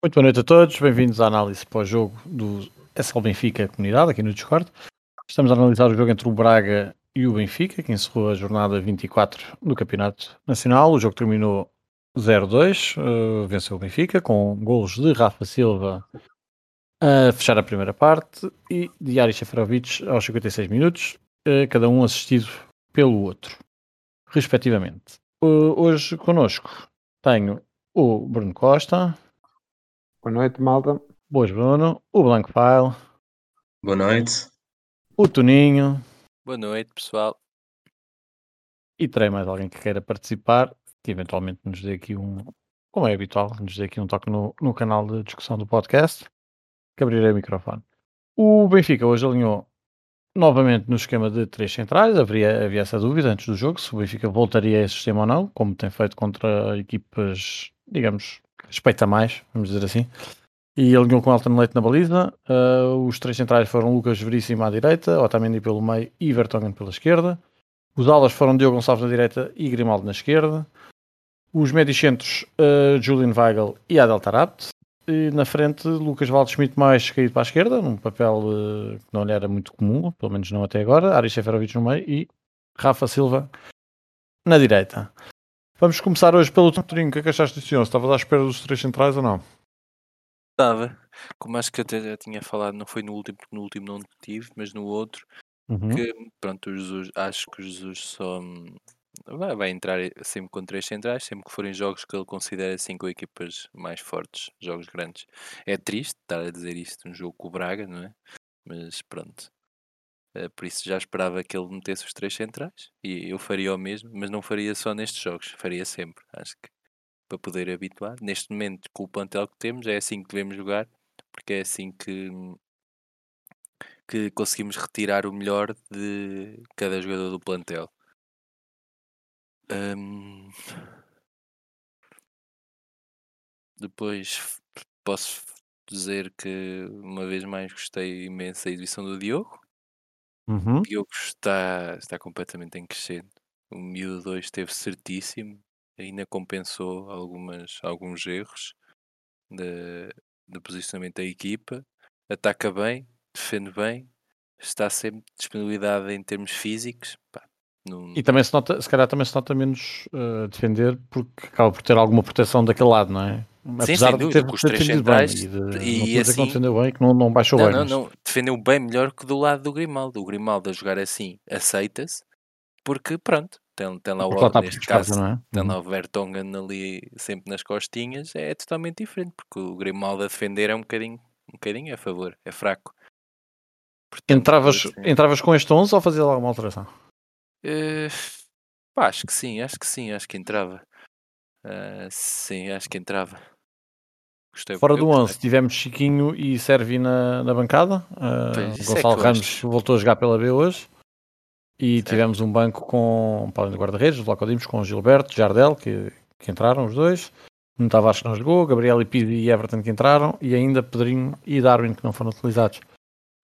Muito boa noite a todos, bem-vindos à análise pós-jogo do SL Benfica Comunidade, aqui no Discord. Estamos a analisar o jogo entre o Braga e o Benfica, que encerrou a jornada 24 do Campeonato Nacional. O jogo terminou 0-2, uh, venceu o Benfica, com golos de Rafa Silva a fechar a primeira parte e de Ari Seferovic aos 56 minutos, uh, cada um assistido pelo outro, respectivamente. Uh, hoje connosco tenho o Bruno Costa. Boa noite, malta. Boas, Bruno. O Blanco File. Boa noite. O Toninho. Boa noite, pessoal. E terei mais alguém que queira participar, que eventualmente nos dê aqui um, como é habitual, nos dê aqui um toque no, no canal de discussão do podcast, que abrirei o microfone. O Benfica hoje alinhou novamente no esquema de três centrais. Havia, havia essa dúvida antes do jogo se o Benfica voltaria a esse sistema ou não, como tem feito contra equipas, digamos, respeita mais, vamos dizer assim. E alinhou com Elton Leite na baliza. Uh, os três centrais foram Lucas Veríssimo à direita, Otamendi pelo meio e Vertonghen pela esquerda. Os alas foram Diogo Gonçalves na direita e Grimaldo na esquerda. Os médios centros, uh, Julian Weigl e Adel Tarabt. E na frente, Lucas Waldschmidt mais caído para a esquerda, num papel uh, que não lhe era muito comum, pelo menos não até agora. Ari Seferovic no meio e Rafa Silva na direita. Vamos começar hoje pelo Torinho. O que é que achaste disso? Estavas à espera dos três centrais ou não? Estava. Como acho que até já tinha falado, não foi no último, porque no último não tive, mas no outro, Uhum. que pronto, o Jesus, acho que o Jesus só hum, vai, vai entrar sempre com três centrais, sempre que forem jogos que ele considera assim com equipas mais fortes, jogos grandes. É triste estar a dizer isto num jogo com o Braga, não é? Mas pronto. Eh, Por isso já esperava que ele metesse os três centrais e eu faria o mesmo, mas não faria só nestes jogos, faria sempre. Acho que para poder habituar. Neste momento, com o plantel que temos, é assim que devemos jogar, porque é assim que, que conseguimos retirar o melhor de cada jogador do plantel. Hum, Depois posso dizer que uma vez mais gostei imenso da exibição do Diogo. Uhum. O Diogo está, está completamente em crescendo. O miúdo 2 esteve certíssimo, ainda compensou algumas, alguns erros de, de posicionamento da equipa. Ataca bem, defende bem, está sempre disponibilidade em termos físicos. Pá, não- E também se nota, se calhar também se nota menos uh, defender porque acaba por ter alguma proteção daquele lado, não é? Apesar sem de dúvida, ter, com os ter três defendido bem centrais e, de, e não estou a dizer que não assim- defendeu bem, que não, não baixou Não, bem. não, mas- não. Defendeu bem melhor que do lado do Grimaldo. O Grimaldo a jogar assim aceita-se, porque pronto, tem, tem lá o lá neste caso, não é? tem Uhum. lá o Vertonghen ali sempre nas costinhas, é totalmente diferente, porque o Grimaldo a defender é um bocadinho, um bocadinho a favor, é fraco. Portanto, Entravas, assim, entravas com este 11 ou fazias alguma alteração? eh, pá, acho que sim, acho que sim, acho que entrava. Ah, sim, acho que entrava. Gostei, Fora eu do gostei. 11 tivemos Chiquinho e Servi na, na bancada. Uh, é Gonçalo eu Ramos acho. voltou a jogar pela B hoje. E Certo. tivemos um banco com, para além do guarda-redes, do Lacodimos, com Gilberto, Jardel, que, que entraram os dois. Não Tavares que não jogou, Gabriel Ipide e Everton que entraram, e ainda Pedrinho e Darwin que não foram utilizados.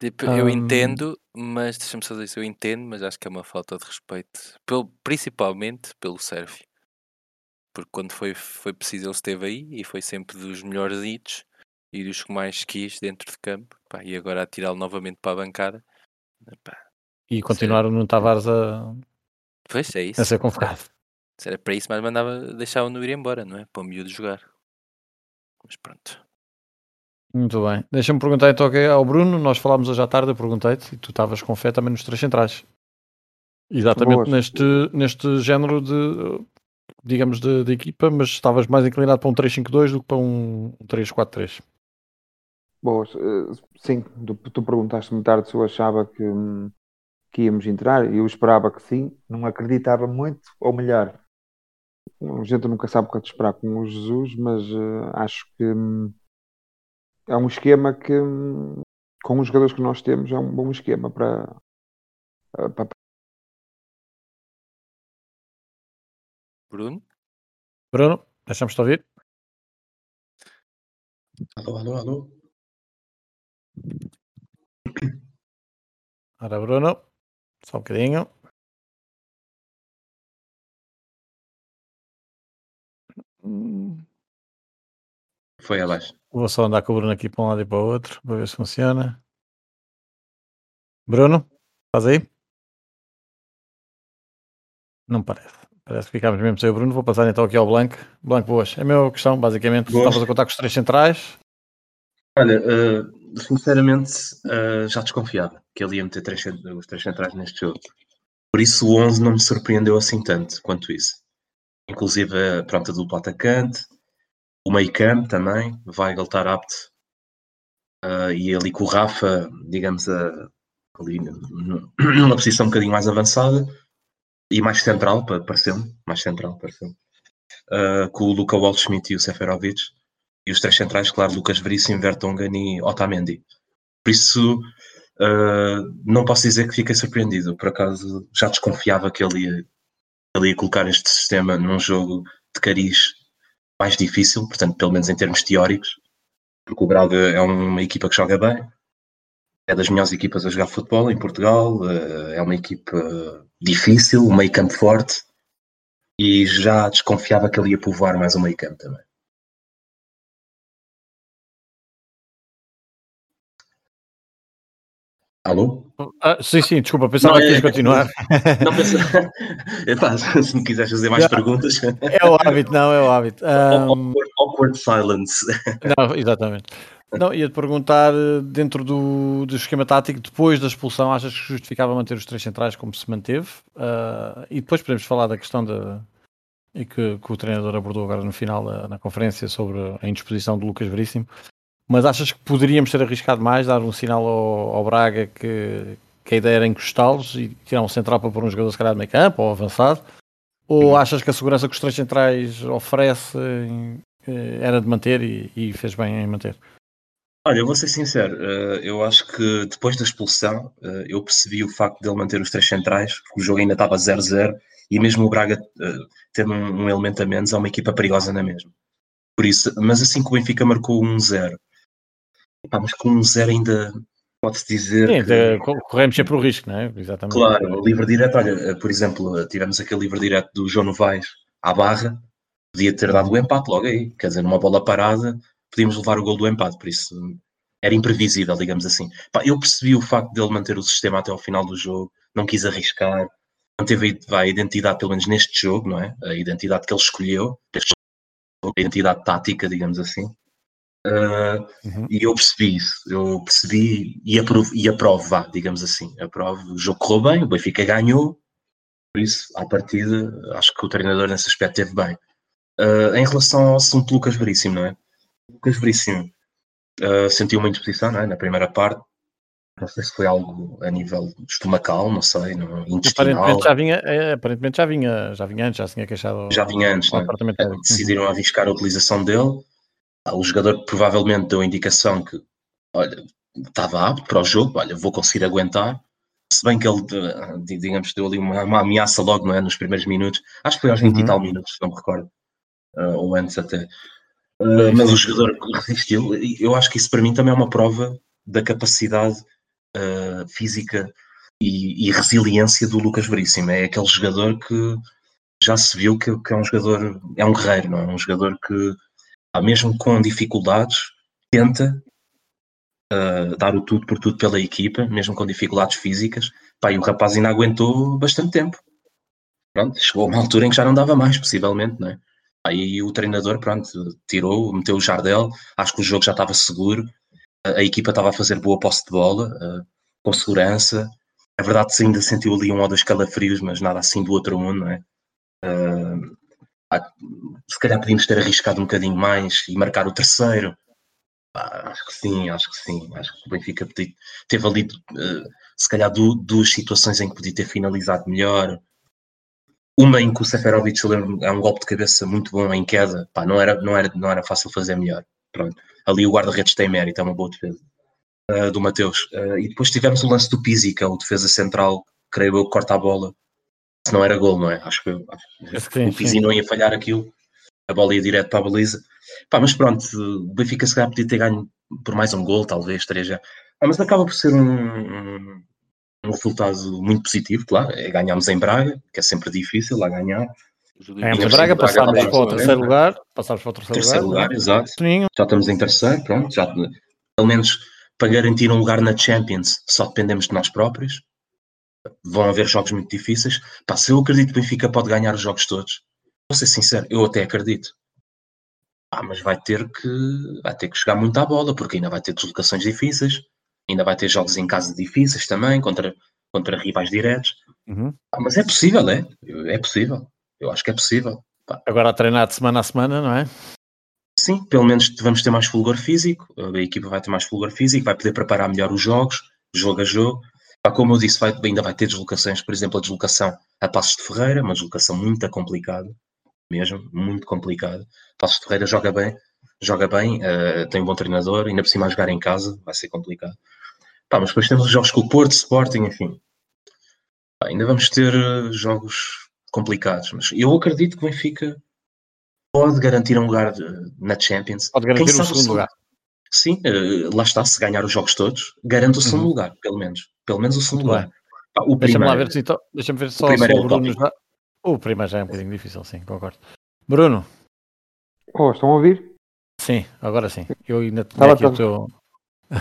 Tipo, eu Hum. entendo, mas deixa-me só dizer isso, eu entendo, mas acho que é uma falta de respeito, pelo, principalmente pelo Sérvio. Porque quando foi, foi preciso ele esteve aí e foi sempre dos melhores hits e dos que mais quis dentro de campo. Pá, e agora a tirá-lo novamente para a bancada. Pá, E continuaram no Tavares a, pois é a isso. ser convocado. Se era para isso, mas mandava deixar-o ir embora, não é? Para o miúdo jogar. Mas pronto. Muito bem. Deixa-me perguntar então ao Bruno. Nós falámos hoje à tarde, eu perguntei-te, e tu estavas com fé também nos três centrais. Exatamente Boas. neste, neste género de, digamos, de, de equipa, mas estavas mais inclinado para um 3-5-2 do que para um 3-4-3. Boas. eh, sim, tu, perguntaste-me tarde se eu achava que, que íamos entrar e eu esperava que sim. Não acreditava muito, ou melhor, a gente nunca sabe o que é de esperar com o Jesus, mas eh, acho que hum, é um esquema que, hum, com os jogadores que nós temos, é um bom esquema para, eh, para Bruno? Bruno, deixamos-te ouvir. Alô, alô, alô. Ora, Bruno, só um bocadinho. Foi abaixo. Vou só andar com o Bruno aqui para um lado e para o outro, para ver se funciona. Bruno, estás aí? Não parece. Parece que ficámos mesmo sem o Bruno. Vou passar então aqui ao Blanco. Blanco, boas. É a mesma questão, basicamente. Boas. Estavas a contar com os três centrais. Olha, eh, sinceramente, eh, já desconfiava que ele ia meter três os três centrais neste jogo. Por isso o 11 não me surpreendeu assim tanto quanto isso. Inclusive, eh, pronto, a dupla atacante, o meio campo também, Weigl estar apto. e ali com o Rafa, digamos, ali numa posição um bocadinho mais avançada e mais central, pa- pareceu-me, mais central, pareceu-me. Eh, com o Luca Waldschmidt e o Seferovic. E os três centrais, claro, Lucas Veríssimo, Vertonghen e Otamendi. Por isso, eh, não posso dizer que fiquei surpreendido. Por acaso, já desconfiava que ele ia, ele ia colocar este sistema num jogo de cariz mais difícil, portanto, pelo menos em termos teóricos, porque o Braga é uma equipa que joga bem, é das melhores equipas a jogar futebol em Portugal, eh, é uma equipa difícil, um meio campo forte, e já desconfiava que ele ia povoar mais o meio campo também. Alô? Ah, sim, sim, desculpa, pensava Não, que é- ias continuar. Não pensa... Epá, se me quiseres fazer mais perguntas. é o hábito, não, é o hábito. Ahm, awkward, awkward silence. Não, exatamente. Não, ia-te perguntar, eh, dentro do, do esquema tático, depois da expulsão, achas que justificava manter os três centrais como se manteve? Ah, e depois podemos falar da questão da, e que, que o treinador abordou agora no final da- na conferência sobre a indisposição de Lucas Veríssimo. Mas achas que poderíamos ter arriscado mais, dar um sinal ao, ao Braga que, que a ideia era encostá-los e tirar um central para pôr um jogador se calhar de meio campo ou avançado? Ou achas que a segurança que os três centrais oferecem eh, era de manter e, e fez bem em manter? Olha, eu vou ser sincero, eh, eu acho que depois da expulsão eh, eu percebi o facto dele manter os três centrais, porque o jogo ainda estava 0-0 e mesmo o Braga eh, tendo um, elemento a menos é uma equipa perigosa na mesma. Por isso, mas assim que o Benfica marcou 1-0, epá, mas com 1-0 ainda pode-se dizer Sim, que... de- co- corremos sempre o risco, não é? Exatamente. Claro, o livre direto, olha, por exemplo, tivemos aquele livre direto do João Novaes à barra, podia ter dado o empate logo aí, quer dizer, numa bola parada, podíamos levar o gol do empate, por isso era imprevisível, digamos assim. Eu percebi o facto dele manter o sistema até ao final do jogo, não quis arriscar, manteve a identidade, pelo menos neste jogo, não é? A identidade que ele escolheu, a identidade tática, digamos assim. Ah, Uhum. e eu percebi isso, eu percebi e aprovo, e aprovo vá, digamos assim, aprovo, o jogo correu bem, o Benfica ganhou, por isso, à partida, acho que o treinador nesse aspecto teve bem. Ah, em relação ao assunto Lucas Veríssimo, não é? Lucas Veríssimo ah, sentiu uma indisposição, é? Na primeira parte, não sei se foi algo a nível estomacal, não sei, não, intestinal, Aparentemente já vinha, é, aparentemente já vinha, já vinha antes, já se tinha queixado já vinha antes, é? médico. decidiram arriscar a utilização dele. Ah, O jogador provavelmente deu a indicação que, olha, estava apto para o jogo, olha, vou conseguir aguentar. Se bem que ele, di- digamos, deu ali uma, uma ameaça logo, não é? Nos primeiros minutos. Acho que foi aos 20 e Uhum. tal minutos, não me recordo. Ah, ou antes até. Mas o jogador resistiu. Eu acho que isso para mim também é uma prova da capacidade ah, física e, e resiliência do Lucas Veríssimo. É aquele jogador que já se viu que, que é um jogador, é um guerreiro, não é? Um jogador que, mesmo com dificuldades, tenta ah, dar o tudo por tudo pela equipa, mesmo com dificuldades físicas. Pá, e o rapaz ainda aguentou bastante tempo. Pronto, chegou a uma altura em que já não dava mais, possivelmente, não é? Aí o treinador, pronto, tirou, meteu o Jardel, acho que o jogo já estava seguro, a, equipa estava a fazer boa posse de bola, ah, com segurança. É verdade que ainda sentiu ali um ou dois calafrios, mas nada assim do outro mundo, não é? Ah, se calhar podíamos ter arriscado um bocadinho mais e marcar o terceiro. Acho que sim, acho que sim. Acho que o Benfica teve ali, eh, se calhar, du- duas situações em que podia ter finalizado melhor. Uma em que o Seferovic eu lembro, é um golpe de cabeça muito bom em queda. Pá, não, era, não, era, não era fácil fazer melhor. Pronto. Ali o guarda-redes tem mérito, é uma boa defesa. Ah, do Mateus. Ah, e depois tivemos o lance do Pizzi, que é o defesa central, creio eu, que corta a bola. Se não era gol, não é? Acho que, eu- Sim, o Pizzi sim. não ia falhar aquilo. A bola ia direto para a baliza. Pá, mas pronto, o Benfica se calhar podia ter ganho por mais um gol, talvez, três já. Ah, mas acaba por ser um, um, um resultado muito positivo, claro. É ganharmos em Braga, que é sempre difícil lá ganhar. Ganhamos em Braga, passámos para o terceiro lugar. Passámos para o terceiro, Terceiro lugar, lugar. exato. Toninho. Já estamos em terceiro, pronto. Já, pelo menos para garantir um lugar na Champions, só dependemos de nós próprios. Vão haver jogos muito difíceis. Pá, se eu acredito que o Benfica pode ganhar os jogos todos, vou ser sincero, eu até acredito. Ah, mas vai ter que vai ter que jogar muito à bola, porque ainda vai ter deslocações difíceis, ainda vai ter jogos em casa difíceis também, contra, contra rivais diretos. Uhum. Ah, mas é possível, é? É possível. Eu acho que é possível. Agora a treinar de semana a semana, não é? Sim, pelo menos vamos ter mais fulgor físico, a equipa vai ter mais fulgor físico, vai poder preparar melhor os jogos, jogo a jogo. Pá, Como eu disse, vai- ainda vai ter deslocações, por exemplo, a deslocação a Passos de Ferreira, uma deslocação muito complicada, mesmo, muito complicada. Passos de Ferreira joga bem, joga bem, eh, tem um bom treinador, ainda por cima a jogar em casa, vai ser complicado. Pá, mas depois temos os jogos com o Porto, Sporting, enfim. Pá, ainda vamos ter eh, jogos complicados, mas eu acredito que o Benfica pode garantir um lugar eh, na Champions. Pode Quem garantir o sabe segundo lugar. Sim, eh, lá está, se ganhar os jogos todos, garante o segundo Uhum. lugar, pelo menos. Pelo menos o segundo Muito lugar. Pá, o Deixa-me lá primeiro, ver, se, então, deixa-me ver só primeiro se é o o Bruno já... O primeiro já é um bocadinho difícil, sim, concordo. Bruno, Oh, estão a ouvir? sim, agora sim. Eu ainda tinha aqui o teu...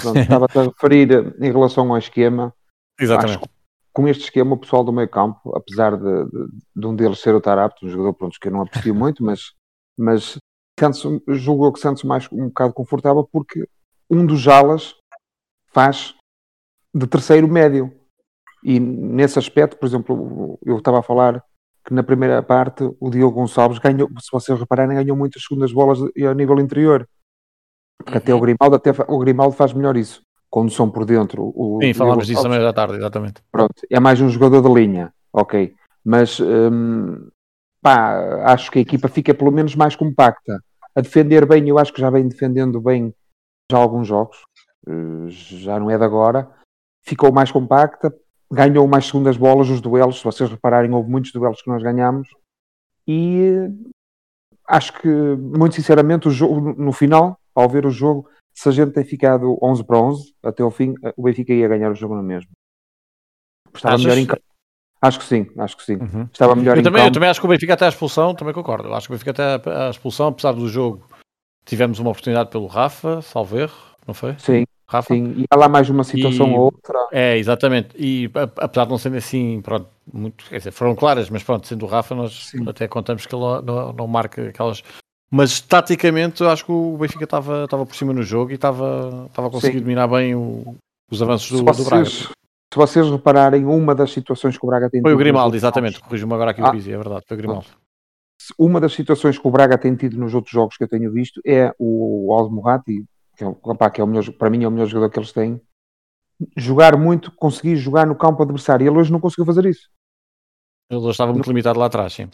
Pronto, Estava-te a referir em relação ao esquema. Exatamente. Acho com este esquema, o pessoal do meio campo, apesar de, de, de um deles ser o Tarapto, um jogador pronto, que eu não aprecio muito, mas, mas sente-se- julgo eu que sente-se mais um bocado confortável porque um dos alas faz de terceiro médio. E nesse aspecto, por exemplo, eu estava a falar que na primeira parte o Diogo Gonçalves ganhou, se vocês repararem, ganhou muitas segundas bolas a nível interior. Porque até o Grimaldo, até o Grimaldo faz melhor isso. Condução por dentro. O Sim, falámos disso também da tarde, exatamente. Pronto, é mais um jogador de linha, ok. Mas hum, pá, acho que a equipa fica pelo menos mais compacta. A defender bem, eu acho que já vem defendendo bem já alguns jogos, eh, já não é de agora. Ficou mais compacta, ganhou mais segundas bolas, os duelos. Se vocês repararem, houve muitos duelos que nós ganhámos. E eh, acho que, muito sinceramente, o jogo, no final, ao ver o jogo, se a gente tem ficado 11 para 11 até ao fim, eh, o Benfica ia ganhar o jogo na mesma. Estava Achas? melhor em campo. Acho que sim, acho que sim. Uhum. Estava melhor Eu em também, eu campo. também acho que o Benfica até a expulsão, também concordo. Eu acho que o Benfica até a- expulsão, apesar do jogo, tivemos uma oportunidade pelo Rafa, salvo erro, não foi? Sim, Rafa? sim. E há lá mais uma situação E- ou outra. É, exatamente. E apesar de não serem assim, pronto, muito, quer dizer, foram claras, mas pronto, sendo o Rafa, nós Sim. até contamos que ele não, não marca aquelas. Mas taticamente, eu acho que o Benfica estava estava por cima no jogo e estava estava a conseguir Sim. dominar bem o- os avanços do, do Braga. vocês, se vocês repararem, uma das situações que o Braga tem Foi o Grimaldo, exatamente. Corrijo-me agora aqui Ah. o Pizzi, é verdade, foi o Grimaldo. uma das situações que o Braga tem tido nos outros jogos que eu tenho visto é o Aldo Morati, que, é, que é o melhor, para mim é o melhor jogador que eles têm, jogar muito, conseguir jogar no campo adversário. Ele hoje não conseguiu fazer isso. Ele hoje estava muito limitado lá atrás, sim.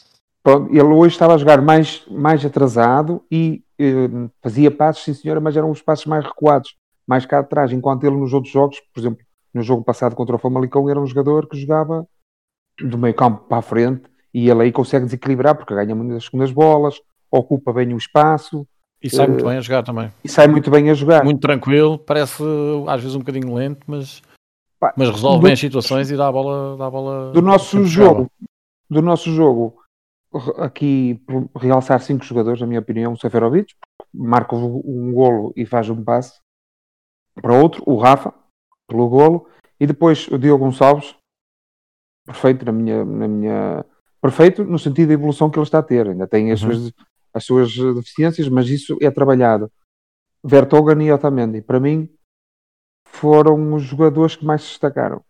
Ele hoje estava a jogar mais, mais atrasado e eh, fazia passos, sim senhora, mas eram os passos mais recuados, mais cá atrás, enquanto ele nos outros jogos, por exemplo, no jogo passado contra o Famalicão, era um jogador que jogava do meio campo para a frente e ele aí consegue desequilibrar porque ganha muitas segundas bolas, ocupa bem o espaço E sai Eh, muito bem a jogar também. e sai muito bem a jogar. Muito tranquilo, parece às vezes um bocadinho lento, mas, Pá, mas resolve do- bem as situações e dá a bola. Dá a bola do nosso jogo, do nosso jogo, aqui realçar cinco jogadores, na minha opinião, o Seferovic, marca um golo e faz um passe para outro, o Rafa, pelo golo, e depois o Diogo Gonçalves, perfeito na minha, na minha perfeito no sentido da evolução que ele está a ter, ainda tem as, Uhum. suas, as suas deficiências, mas isso é trabalhado. Vertogen e Otamendi, para mim, foram os jogadores que mais se destacaram.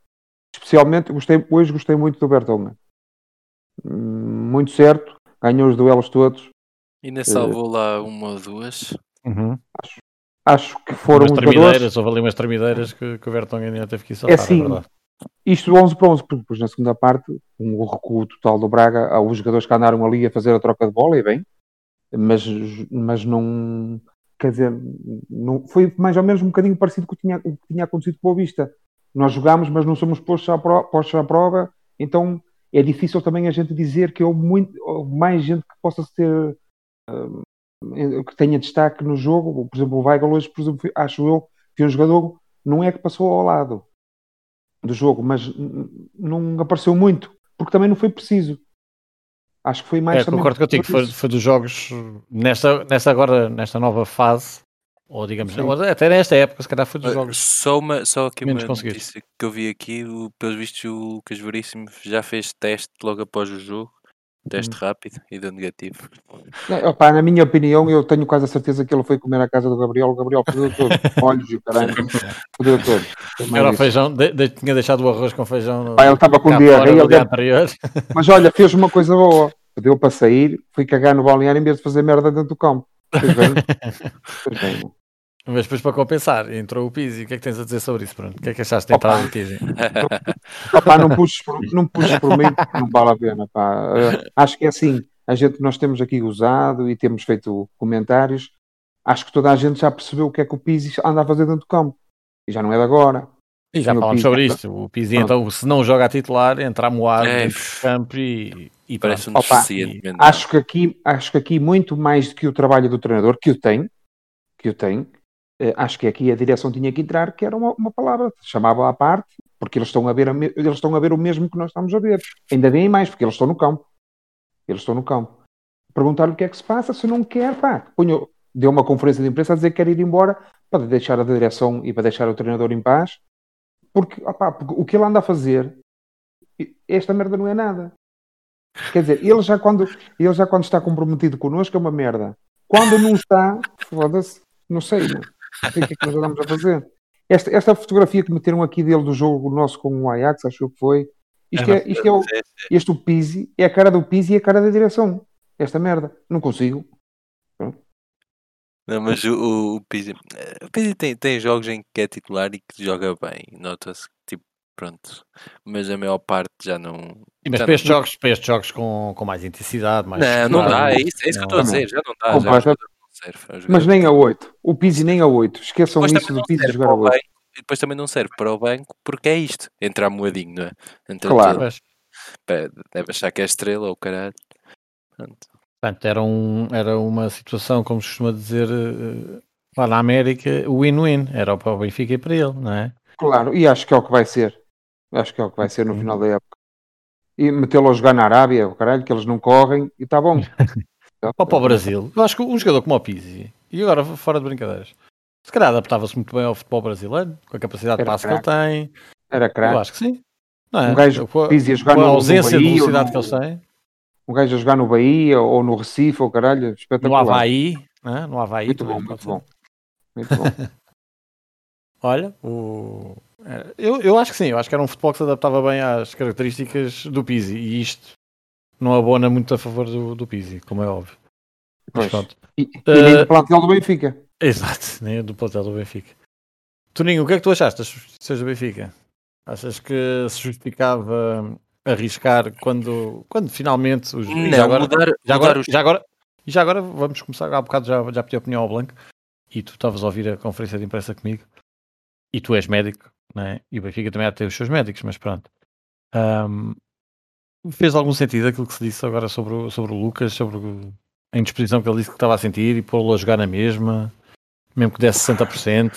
Especialmente, gostei, hoje gostei muito do Vertonghen. Muito certo, ganhou os duelos todos. Ainda salvou lá uma ou duas. Uhum. Acho que foram umas tremideiras, houve ali umas tremideiras que, que o Vertonghen ainda teve que ir saltar, É assim, verdade. Isto 11 para 11, porque depois na segunda parte, com o recuo total do Braga, há os jogadores que andaram ali a fazer a troca de bola, e bem, mas, mas não. Quer dizer, não, foi mais ou menos um bocadinho parecido com o que tinha, o que tinha acontecido com o Boa Vista. Nós jogámos, mas não somos postos à, pro, postos à prova, então é difícil também a gente dizer que houve, muito, houve mais gente que possa ser. hum, que tenha destaque no jogo. Por exemplo, o Weigl hoje, por exemplo, acho eu que um jogador não é que passou ao lado do jogo, mas não apareceu muito, porque também não foi preciso. Acho que foi mais É, também concordo contigo, foi, foi dos jogos nesta, nesta agora, nesta nova fase, ou digamos, Sim. até nesta época, se calhar foi dos jogos. Só, uma, só aqui menos uma conseguiste. notícia que eu vi aqui, o, pelos vistos o Lucas Veríssimo já fez teste logo após o jogo, teste Hum. rápido e deu negativo. É, opá, na minha opinião, eu tenho quase a certeza que ele foi comer à casa do Gabriel. O Gabriel fodeu todo. Olhos e o caralho. Fodeu todo. Era o feijão, de- de- tinha deixado o arroz com feijão no, Pá, ele estava com diarreia. dia anterior. Mas olha, fez uma coisa boa. Deu para sair, fui cagar no balneário em vez de fazer merda dentro do campo. Fez bem. Fez bem. Mas depois para compensar, entrou o Pizzi. O que é que tens a dizer sobre isso, Bruno? O que é que achaste da Opa. entrada do Pizzi? Opá, não puxes por, não puxes por mim, não vale a pena. Pá. Eh, acho que é assim. A gente, nós temos aqui usado e temos feito comentários. Acho que toda a gente já percebeu o que é que o Pizzi anda a fazer dentro do campo. E já não é de agora. E já o Pizzi sobre isto. O Pizzi, Pronto. então, se não joga a titular, entra a moar É, dentro do campo e, e Parece um. Opa, mental. Acho que aqui, acho que aqui muito mais do que o trabalho do treinador, que o tem, que o tem, acho que aqui a direção tinha que entrar, que era uma, uma palavra, chamava à parte, porque eles estão a ver a me- eles estão a ver o mesmo que nós estamos a ver. Ainda bem mais, porque eles estão no campo. Eles estão no campo. Perguntar-lhe o que é que se passa, se não quer, pá, ponho, deu uma conferência de imprensa a dizer que quer ir embora para deixar a direção e para deixar o treinador em paz, porque, opá, porque o que ele anda a fazer, esta merda não é nada. Quer dizer, ele já quando, ele já quando está comprometido connosco é uma merda. Quando não está, foda-se, não sei, não. Não o que é que nós andamos a fazer. Esta, esta fotografia que meteram aqui dele do jogo nosso com o Ajax, acho que foi. Isto é, isto é o, este o Pizzi, é a cara do Pizzi e a cara da direção. Esta merda. Não consigo. Não, mas o, o, o Pizzi, eh, o Pizzi tem, tem jogos em que é titular e que joga bem. Nota-se que, tipo, pronto. Mas a maior parte já não. E, Mas já para não- estes jogos, para estes jogos com, com mais intensidade, mais Não, não dá, é isso, é isso que eu estou a não- dizer. Já não dá. Já, serve. Mas nem a 8. O Pizzi nem a 8. Esqueçam Depois isso do Pizzi jogar a o 8. banco, e depois também não serve para o banco porque é isto. Entrar moadinho, não é? Entra Claro. todo, deve achar que é estrela ou caralho. Pronto. Portanto, era, um, era uma situação, como se costuma dizer eh, lá na América, win-win. Era para o Benfica e para ele, não é? Claro, e acho que é o que vai ser. Acho que é o que vai ser no Sim. final da época. E metê-lo a jogar na Arábia, o caralho, que eles não correm, e está bom. Ou para o Brasil. Eu acho que um jogador como o Pizzi, e agora fora de brincadeiras, se calhar adaptava-se muito bem ao futebol brasileiro, com a capacidade de Era passe que ele tem. Era Eu craque. acho que sim. Não é? Um gajo com a, Pizzi a jogar com a no- no ausência de Bahia ou velocidade no- que eles têm, Um gajo a jogar no Bahia ou no Recife, ou caralho, no espetacular. Havaí, não é? no Havaí Muito bom, muito bom. Muito bom. Olha, o... é, eu, eu acho que sim, eu acho que era um futebol que se adaptava bem às características do Pizzi e isto não abona muito a favor do, do Pizzi, como é óbvio. Mas Pois. pronto. E, e nem Eh, do plantel do Benfica. Exato, nem do plantel do Benfica. Toninho, o que é que tu achaste das substituições do Benfica? Achas que se justificava arriscar quando, quando finalmente os e já Não, agora, mudar, já mudar agora, os já agora e já agora vamos começar há bocado já, já pedi opinião ao Blanco e tu estavas a ouvir a conferência de imprensa comigo e tu és médico, não é? E o Benfica também há de ter os seus médicos, mas pronto. Ahm, fez algum sentido aquilo que se disse agora sobre o, sobre o Lucas, sobre a indisposição que ele disse que estava a sentir e pô-lo a jogar na mesma, mesmo que desse 60%.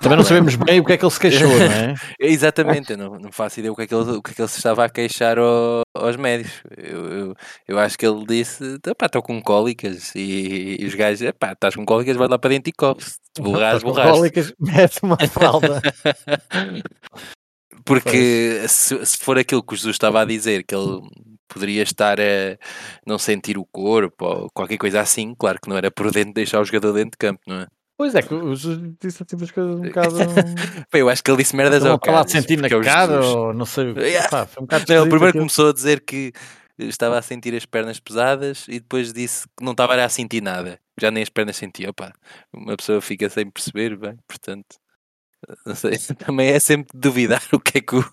Também não sabemos bem o que é que ele se queixou, não é? Exatamente, eu não, não faço ideia o que é que ele, o que é que ele se estava a queixar ao- aos médicos. Eu, eu, eu acho que ele disse: estou com cólicas. E, e os gajos, estás com cólicas, vai lá para dentro e corre. Com borraste. cólicas, Mete uma fralda. Porque se, se for aquilo que o Jesus estava a dizer, que ele poderia estar a não sentir o corpo ou qualquer coisa assim, claro que não era prudente deixar o jogador dentro de campo, não é? Pois é, que o Jesus disse assim umas coisas um bocado. Eu acho que ele disse merdas ao cara. de sentir na cara ou não sei. Yeah. Pá, foi um bocado Não, esquisito primeiro aquilo. começou a dizer que estava a sentir as pernas pesadas e depois disse que não estava a sentir nada. Já nem as pernas sentia. Opá, uma pessoa fica sem perceber, bem, portanto, sei, também é sempre duvidar o que é que o,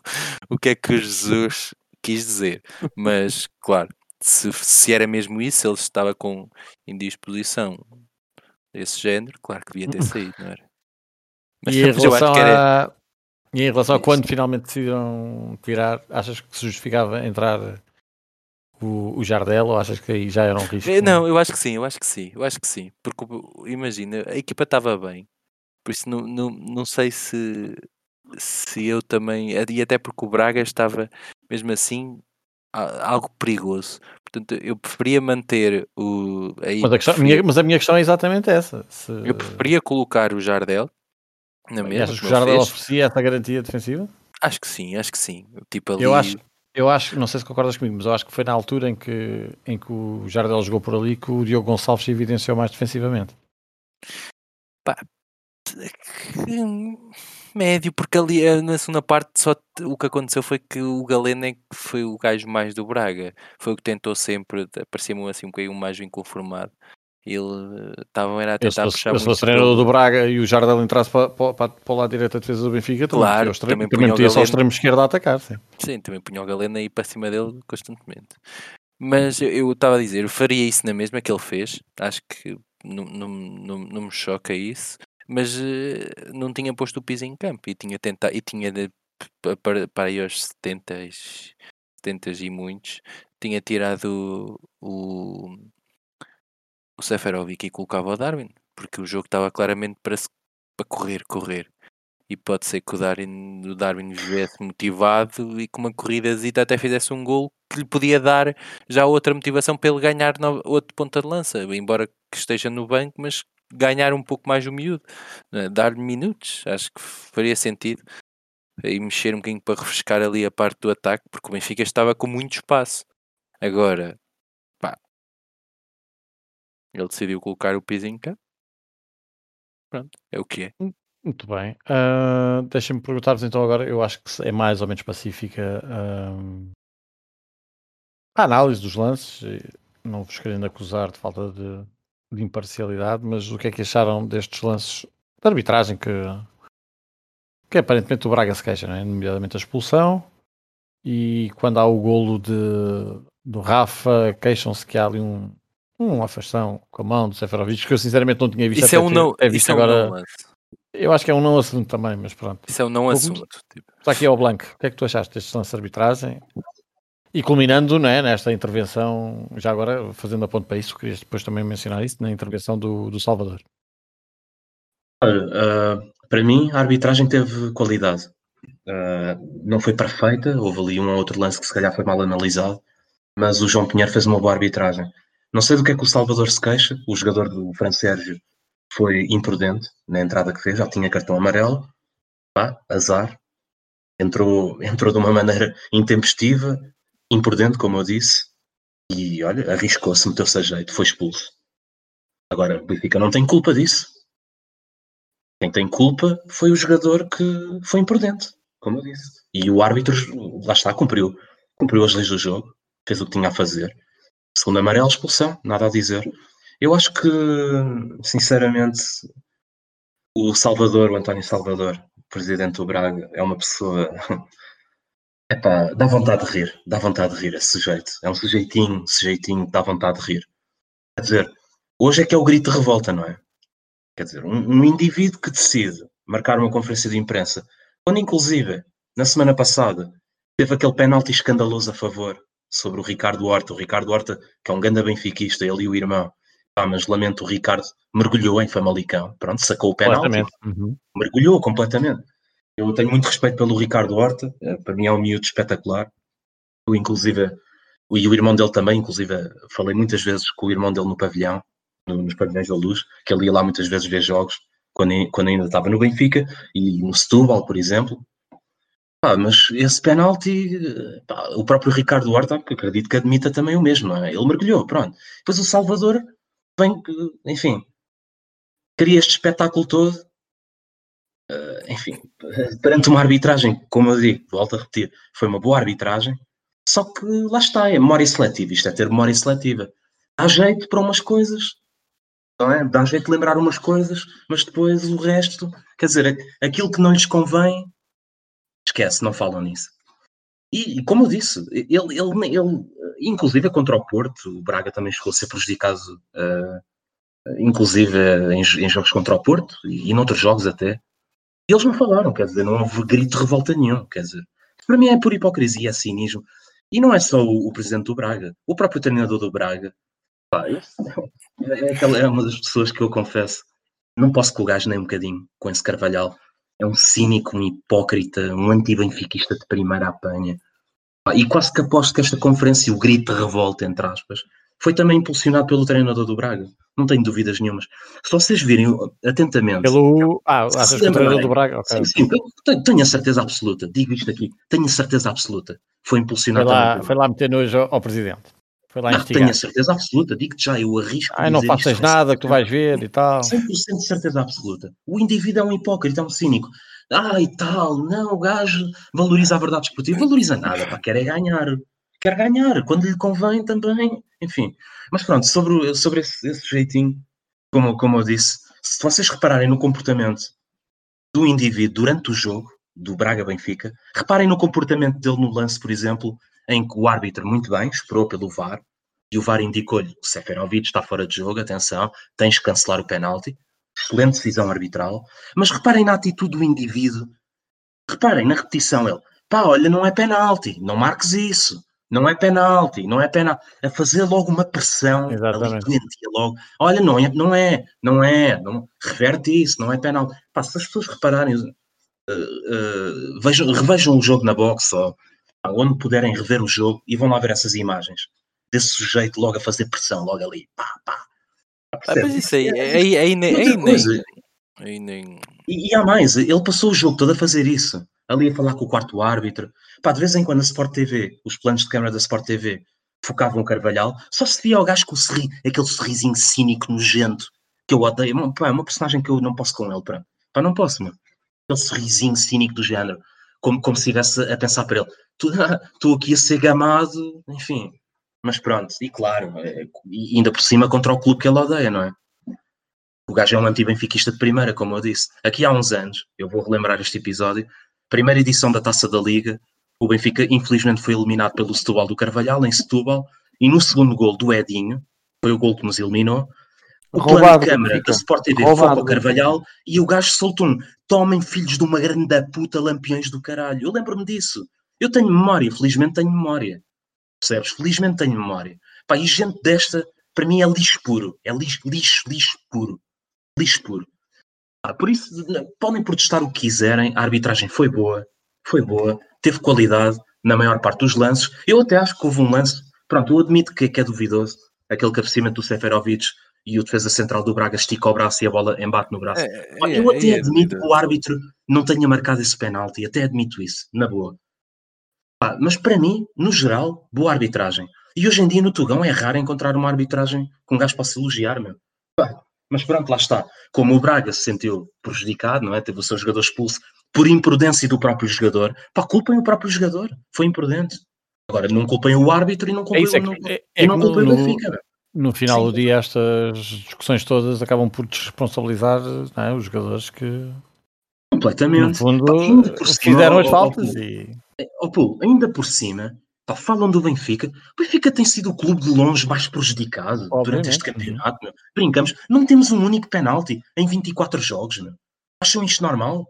o, que é que Jesus quis dizer. Mas, claro, se, se era mesmo isso, ele estava com indisposição desse género, claro que devia ter saído, não era? Mas, E em mas eu acho relação, que era. a, e em relação a quando finalmente decidiram tirar, achas que se justificava entrar o, o Jardel ou achas que aí já era um risco? Eh, Não, eu acho que sim, eu acho que sim, eu acho que sim. Porque imagina, a equipa estava bem. Por isso não, não, não sei se, se eu também. E até porque o Braga estava, mesmo assim, algo perigoso. Portanto, eu preferia manter o. Aí Mas a, questão- preferia, minha, mas a minha questão é exatamente essa. Se, eu preferia colocar o Jardel na mesma. achas que o Jardel fez. oferecia essa garantia defensiva? Acho que sim, acho que sim. Tipo ali. Eu acho, eu acho, não sei se concordas comigo, mas eu acho que foi na altura em que, em que o Jardel jogou por ali que o Diogo Gonçalves se evidenciou mais defensivamente. Hum, Médio, porque ali eh, na segunda parte só o que aconteceu foi que o Galeno é que foi o gajo mais do Braga. Foi o que tentou sempre, parecia-me assim um bocadinho mais inconformado. Ele eh, estava era a Eu, tentar fosse, puxar eu, se fosse treinador do Braga e o Jardel entrasse para, para, para, para o lado direito da defesa do Benfica, também Claro, também também metia só o extremo esquerdo a atacar. Sim. Sim, também punha o Galeno aí para cima dele constantemente. Mas eu- eu estava a dizer, eu faria isso na mesma que ele fez. Acho que não, não, não, não me choca isso. Mas eh, não tinha posto o piso em campo e tinha tentado e tinha para, para aí aos 70, e- 70 e muitos, tinha tirado o, o Seferovic e colocava o Darwin, porque o jogo estava claramente para, se- para correr, correr. E pode ser que o Darwin, o Darwin viesse motivado e com uma corridazita até fizesse um gol que lhe podia dar já outra motivação para ele ganhar no, outro ponta de lança, embora que esteja no banco, mas ganhar um pouco mais o miúdo, né? dar-lhe minutos, acho que faria sentido. E mexer um bocadinho para refrescar ali a parte do ataque, porque o Benfica estava com muito espaço. Agora, pá, ele decidiu colocar o em campo. Pronto, é o que é. Muito bem. Ah, Deixem-me perguntar-vos então agora, eu acho que é mais ou menos pacífica ahm, a análise dos lances, não vos querendo acusar de falta de, de imparcialidade, mas o que é que acharam destes lances de arbitragem que, que aparentemente o Braga se queixa, não é? nomeadamente a expulsão, e quando há o golo de, do Rafa, queixam-se que há ali um, um afastão com a mão do Seferovic, que eu sinceramente não tinha visto Isso é um não, ter visto isso é um agora. não. Eu acho que é um não assunto também, mas pronto. Isso é um não assunto. Tipo. Está aqui ao Blanco. O que é que tu achaste deste lance de arbitragem? E culminando não é, nesta intervenção, já agora fazendo a ponto para isso, querias depois também mencionar isso, na intervenção do, do Salvador. Olha, ah, para mim, a arbitragem teve qualidade. Ah, não foi perfeita, houve ali um ou outro lance que se calhar foi mal analisado, mas o João Pinheiro fez uma boa arbitragem. Não sei do que é que o Salvador se queixa, o jogador do Fran Sérgio foi imprudente na entrada que fez, já tinha cartão amarelo, pá, azar, entrou, entrou de uma maneira intempestiva, imprudente, como eu disse, e olha, arriscou-se, meteu-se a jeito, foi expulso. Agora, o Benfica não tem culpa disso. Quem tem culpa foi o jogador que foi imprudente, como eu disse. E o árbitro, lá está, cumpriu. Cumpriu as leis do jogo, fez o que tinha a fazer. Segundo amarelo, expulsão, nada a dizer. Eu acho que, sinceramente, o Salvador, o António Salvador, presidente do Braga, é uma pessoa. Epá, dá vontade de rir, dá vontade de rir esse sujeito. É um sujeitinho, sujeitinho, dá vontade de rir. Quer dizer, hoje é que é o grito de revolta, não é? Quer dizer, um, um indivíduo que decide marcar uma conferência de imprensa, quando inclusive, na semana passada, teve aquele penalti escandaloso a favor sobre o Ricardo Horta. O Ricardo Horta, que é um ganda benfiquista, ele e o irmão. Ah, mas lamento, o Ricardo mergulhou em Famalicão. Pronto, sacou o penalti. Uhum. mergulhou completamente. Eu tenho muito respeito pelo Ricardo Horta, eh, para mim é um miúdo espetacular. Eu, inclusive, e o irmão dele também, inclusive, falei muitas vezes com o irmão dele no pavilhão, no- nos pavilhões da luz, que ele ia lá muitas vezes ver jogos, quando, quando ainda estava no Benfica, e no Setúbal, por exemplo. Pá, mas esse penalti, eh, o próprio Ricardo Horta, que acredito que admita também o mesmo, é? Ele mergulhou, pronto. Depois o Salvador vem, eh, enfim, cria este espetáculo todo, enfim, perante uma arbitragem, como eu digo, volto a repetir, foi uma boa arbitragem, só que lá está, é memória seletiva, isto é ter memória seletiva. Dá jeito para umas coisas, não é? Dá jeito de lembrar umas coisas, mas depois o resto, quer dizer, aquilo que não lhes convém, esquece, não falam nisso. E, e como eu disse, ele, ele, ele, inclusive contra o Porto, o Braga também chegou a ser prejudicado, uh, inclusive em, em, jogos contra o Porto e em outros jogos até. E eles não falaram, quer dizer, não houve grito de revolta nenhum, quer dizer. Para mim é por hipocrisia, é cinismo. E não é só o, o, presidente do Braga, o próprio treinador do Braga. Pá, é, é, é, uma das pessoas que eu confesso, não posso com o gajo nem um bocadinho com esse Carvalhal. É um cínico, um hipócrita, um anti-benfiquista de primeira apanha. Pá, e quase que aposto que esta conferência, o grito de revolta, entre aspas, foi também impulsionado pelo treinador do Braga. Não tenho dúvidas nenhumas. Se vocês virem uh, atentamente. Pelo. Ah, se o treinador do Braga? ok. Sim, sim, tenho, a certeza absoluta. Digo isto aqui. Tenho a certeza absoluta. Foi Foi impulsionado também lá, foi lá meter nojo ao, ao presidente. Foi lá Não, instigar. tenho a certeza absoluta. Digo-te já, eu arrisco. Ai, não faças nada que tu vais ver e tal. 100% de certeza absoluta. O indivíduo é um hipócrita, é um cínico. Ah, e tal, não, o gajo valoriza a verdade esportiva. Valoriza nada, pá, quer é ganhar. Quer ganhar, quando lhe convém também. Enfim. Mas pronto, sobre, sobre esse, esse jeitinho, como, como eu disse, se vocês repararem no comportamento do indivíduo durante o jogo, do Braga-Benfica, reparem no comportamento dele no lance, por exemplo, em que o árbitro, muito bem, esperou pelo VAR, e o VAR indicou-lhe que o Seferovic está fora de jogo, atenção, tens que cancelar o penalti. Excelente decisão arbitral. Mas reparem na atitude do indivíduo. Reparem na repetição. Ele, pá, olha, não é penalti, não marques isso. Não é penalti, não é penalti. A fazer logo uma pressão ali Exatamente. doentia logo. Olha, não é, não é, não é, não, reverte isso, não é penalti. Pá, se as pessoas repararem, eh, eh, vejam, revejam o jogo na box ou onde puderem rever o jogo e vão lá ver essas imagens desse sujeito logo a fazer pressão, logo ali. Pá, pá. Ah, mas isso aí, aí, aí, nem- Outra aí, aí nem. e, e há mais, ele passou o jogo todo a fazer isso, ali a falar com o quarto árbitro. Pá, de vez em quando a Sport TV, os planos de câmara da Sport TV, focavam o Carvalhal, só se via o gajo com o sorri, aquele sorrisinho cínico, nojento, que eu odeio. Mano, Pá, é uma personagem que eu não posso com ele, pá. Pá, não posso, mano. Aquele sorrisinho cínico do género, como, como se estivesse a pensar para ele, estou aqui a ser gamado, enfim. Mas pronto, e claro, é, ainda por cima contra o clube que ele odeia, não é? O gajo é um anti-benfiquista de primeira, como eu disse. Aqui há uns anos, eu vou relembrar este episódio, primeira edição da Taça da Liga, o Benfica infelizmente foi eliminado pelo Setúbal do Carvalhal, em Setúbal, e no segundo gol do Edinho, foi o gol que nos eliminou, o plano Roubado, de câmara da Sport TV Roubado, foca o Carvalhal e o gajo soltou um tomem filhos de uma grande puta lampiões do caralho. Eu lembro-me disso. Eu tenho memória, felizmente tenho memória. Percebes? Felizmente tenho memória. Pá, e gente desta, para mim é lixo puro. É lixo, lixo, lixo puro. Lixo puro. Pá, por isso, podem protestar o que quiserem. A arbitragem foi boa. Foi boa. Teve qualidade na maior parte dos lances. Eu até acho que houve um lance. Pronto, eu admito que, que é duvidoso. Aquele cabeceamento do Seferovic e o defesa central do Braga estica o braço e a bola embate no braço. É, é, eu até é admito que o árbitro não tenha marcado esse penalti, até admito isso, na boa. Mas para mim, no geral, boa arbitragem. E hoje em dia no Tugão é raro encontrar uma arbitragem que um gajo possa elogiar, meu. Pá, mas pronto, lá está. Como o Braga se sentiu prejudicado, não é? Teve o seu jogador expulso por imprudência do próprio jogador, pá, culpem o próprio jogador. Foi imprudente. Agora, não culpem o árbitro e não É culpem, isso, é não, é, é não que no, culpem o no, Benfica, no final Sim. do dia estas discussões todas acabam por desresponsabilizar é, os jogadores que, no Completamente. fundo, Pá, ainda por cima, fizeram as faltas ó, e pô, ainda por cima, pá, falam do Benfica. O Benfica tem sido o clube de longe mais prejudicado durante este Obviamente, uhum. campeonato. meu. Brincamos, não temos um único penalti em 24 jogos. Meu. Acham isto normal?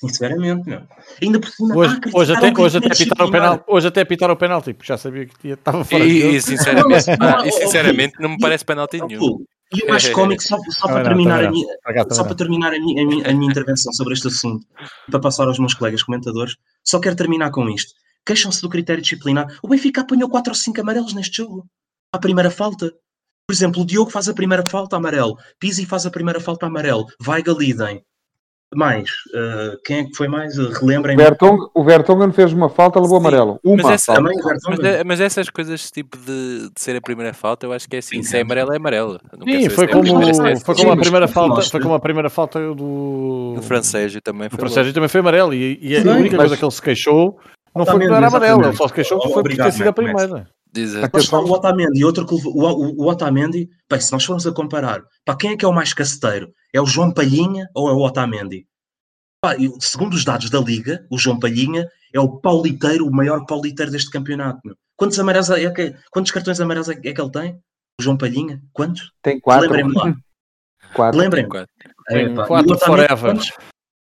Sinceramente, meu. Ainda por cima, hoje, ah, hoje, até, hoje, até pitaram o penalti, hoje até pitaram o penalti, porque já sabia que tinha- estava fora E, e sinceramente, Não, e sinceramente não me parece penalti nenhum. E o mais cómico, só, só para terminar, a minha, só para terminar a, minha, a minha intervenção sobre este assunto, para passar aos meus colegas comentadores, só quero terminar com isto. Queixam-se do critério disciplinar. O Benfica apanhou 4 ou 5 amarelos neste jogo. À primeira falta. Por exemplo, o Diogo faz a primeira falta amarelo. Pizzi faz a primeira falta amarelo. Weigl idem. Mais. eh, quem é que foi mais? Uh, O Relembrem-me. Vertonghen, o Vertonghen fez uma falta, levou Sim, amarelo. Mas, Uma. essa- só. Também o mas, é- mas essas coisas tipo de, de ser a primeira falta, eu acho que é assim. Sim, Se é sim. amarelo, é amarelo. Sim, foi é como, é foi como a mas primeira falta, foi como a primeira falta do Do francês também foi francês também foi amarelo e, e a Sim, única mas- coisa que ele se queixou não foi não era amarelo, só se queixou que foi por ter sido a Max, Max. primeira. Mas está o Otamendi, outro que o, o, o Otamendi, bem, se nós formos a comparar, para quem é que é o mais caceteiro? É o João Palhinha ou é o Otamendi? Pá, segundo os dados da Liga, o João Palhinha é o pauliteiro, o maior pauliteiro deste campeonato. meu. Quantos, amarelos é que, quantos cartões amarelos é, que- é que ele tem? O João Palhinha? Quantos? Tem quatro. Lembrem-me lá. Quatro. Lembrem-me. Quatro. É, o quatro forever. quantos?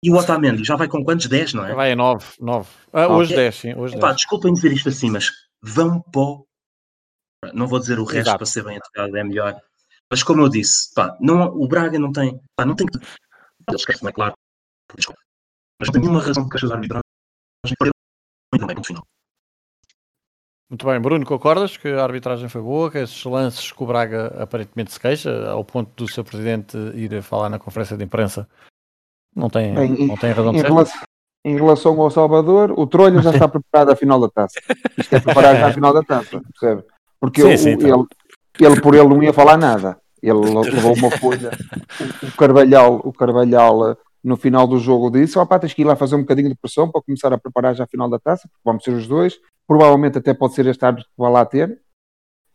E o Otamendi já vai com quantos? 10, não é? Vai a 9, 9. Ah, hoje 10, sim, hoje Epá, 10. desculpem dizer isto assim, mas vão o... Não vou dizer o resto Exato. para ser bem educado, é melhor. Mas como eu disse, pá, não, o Braga não tem... Pá, não tem... Eles esquecem, é claro. Desculpa. Mas não tem nenhuma razão de queixas muito bem, ponto final. Muito bem, Bruno, concordas que a arbitragem foi boa, que esses lances que o Braga aparentemente se queixa, ao ponto do seu presidente ir falar na conferência de imprensa? Não tem, Bem, não tem razão de Em ser? relação, em relação ao Salvador, o Trolha já está preparado à final da taça. Isto é preparar já a final da taça, percebe? Porque Sim, o- sim, tá. ele, ele por ele não ia falar nada. Ele levou uma folha. O, Carvalhal, o Carvalhal eh, no final do jogo disse: ó pá, tens que ir lá fazer um bocadinho de pressão para começar a preparar já a final da taça, porque vamos ser os dois. Provavelmente até pode ser este árbitro que vai lá ter.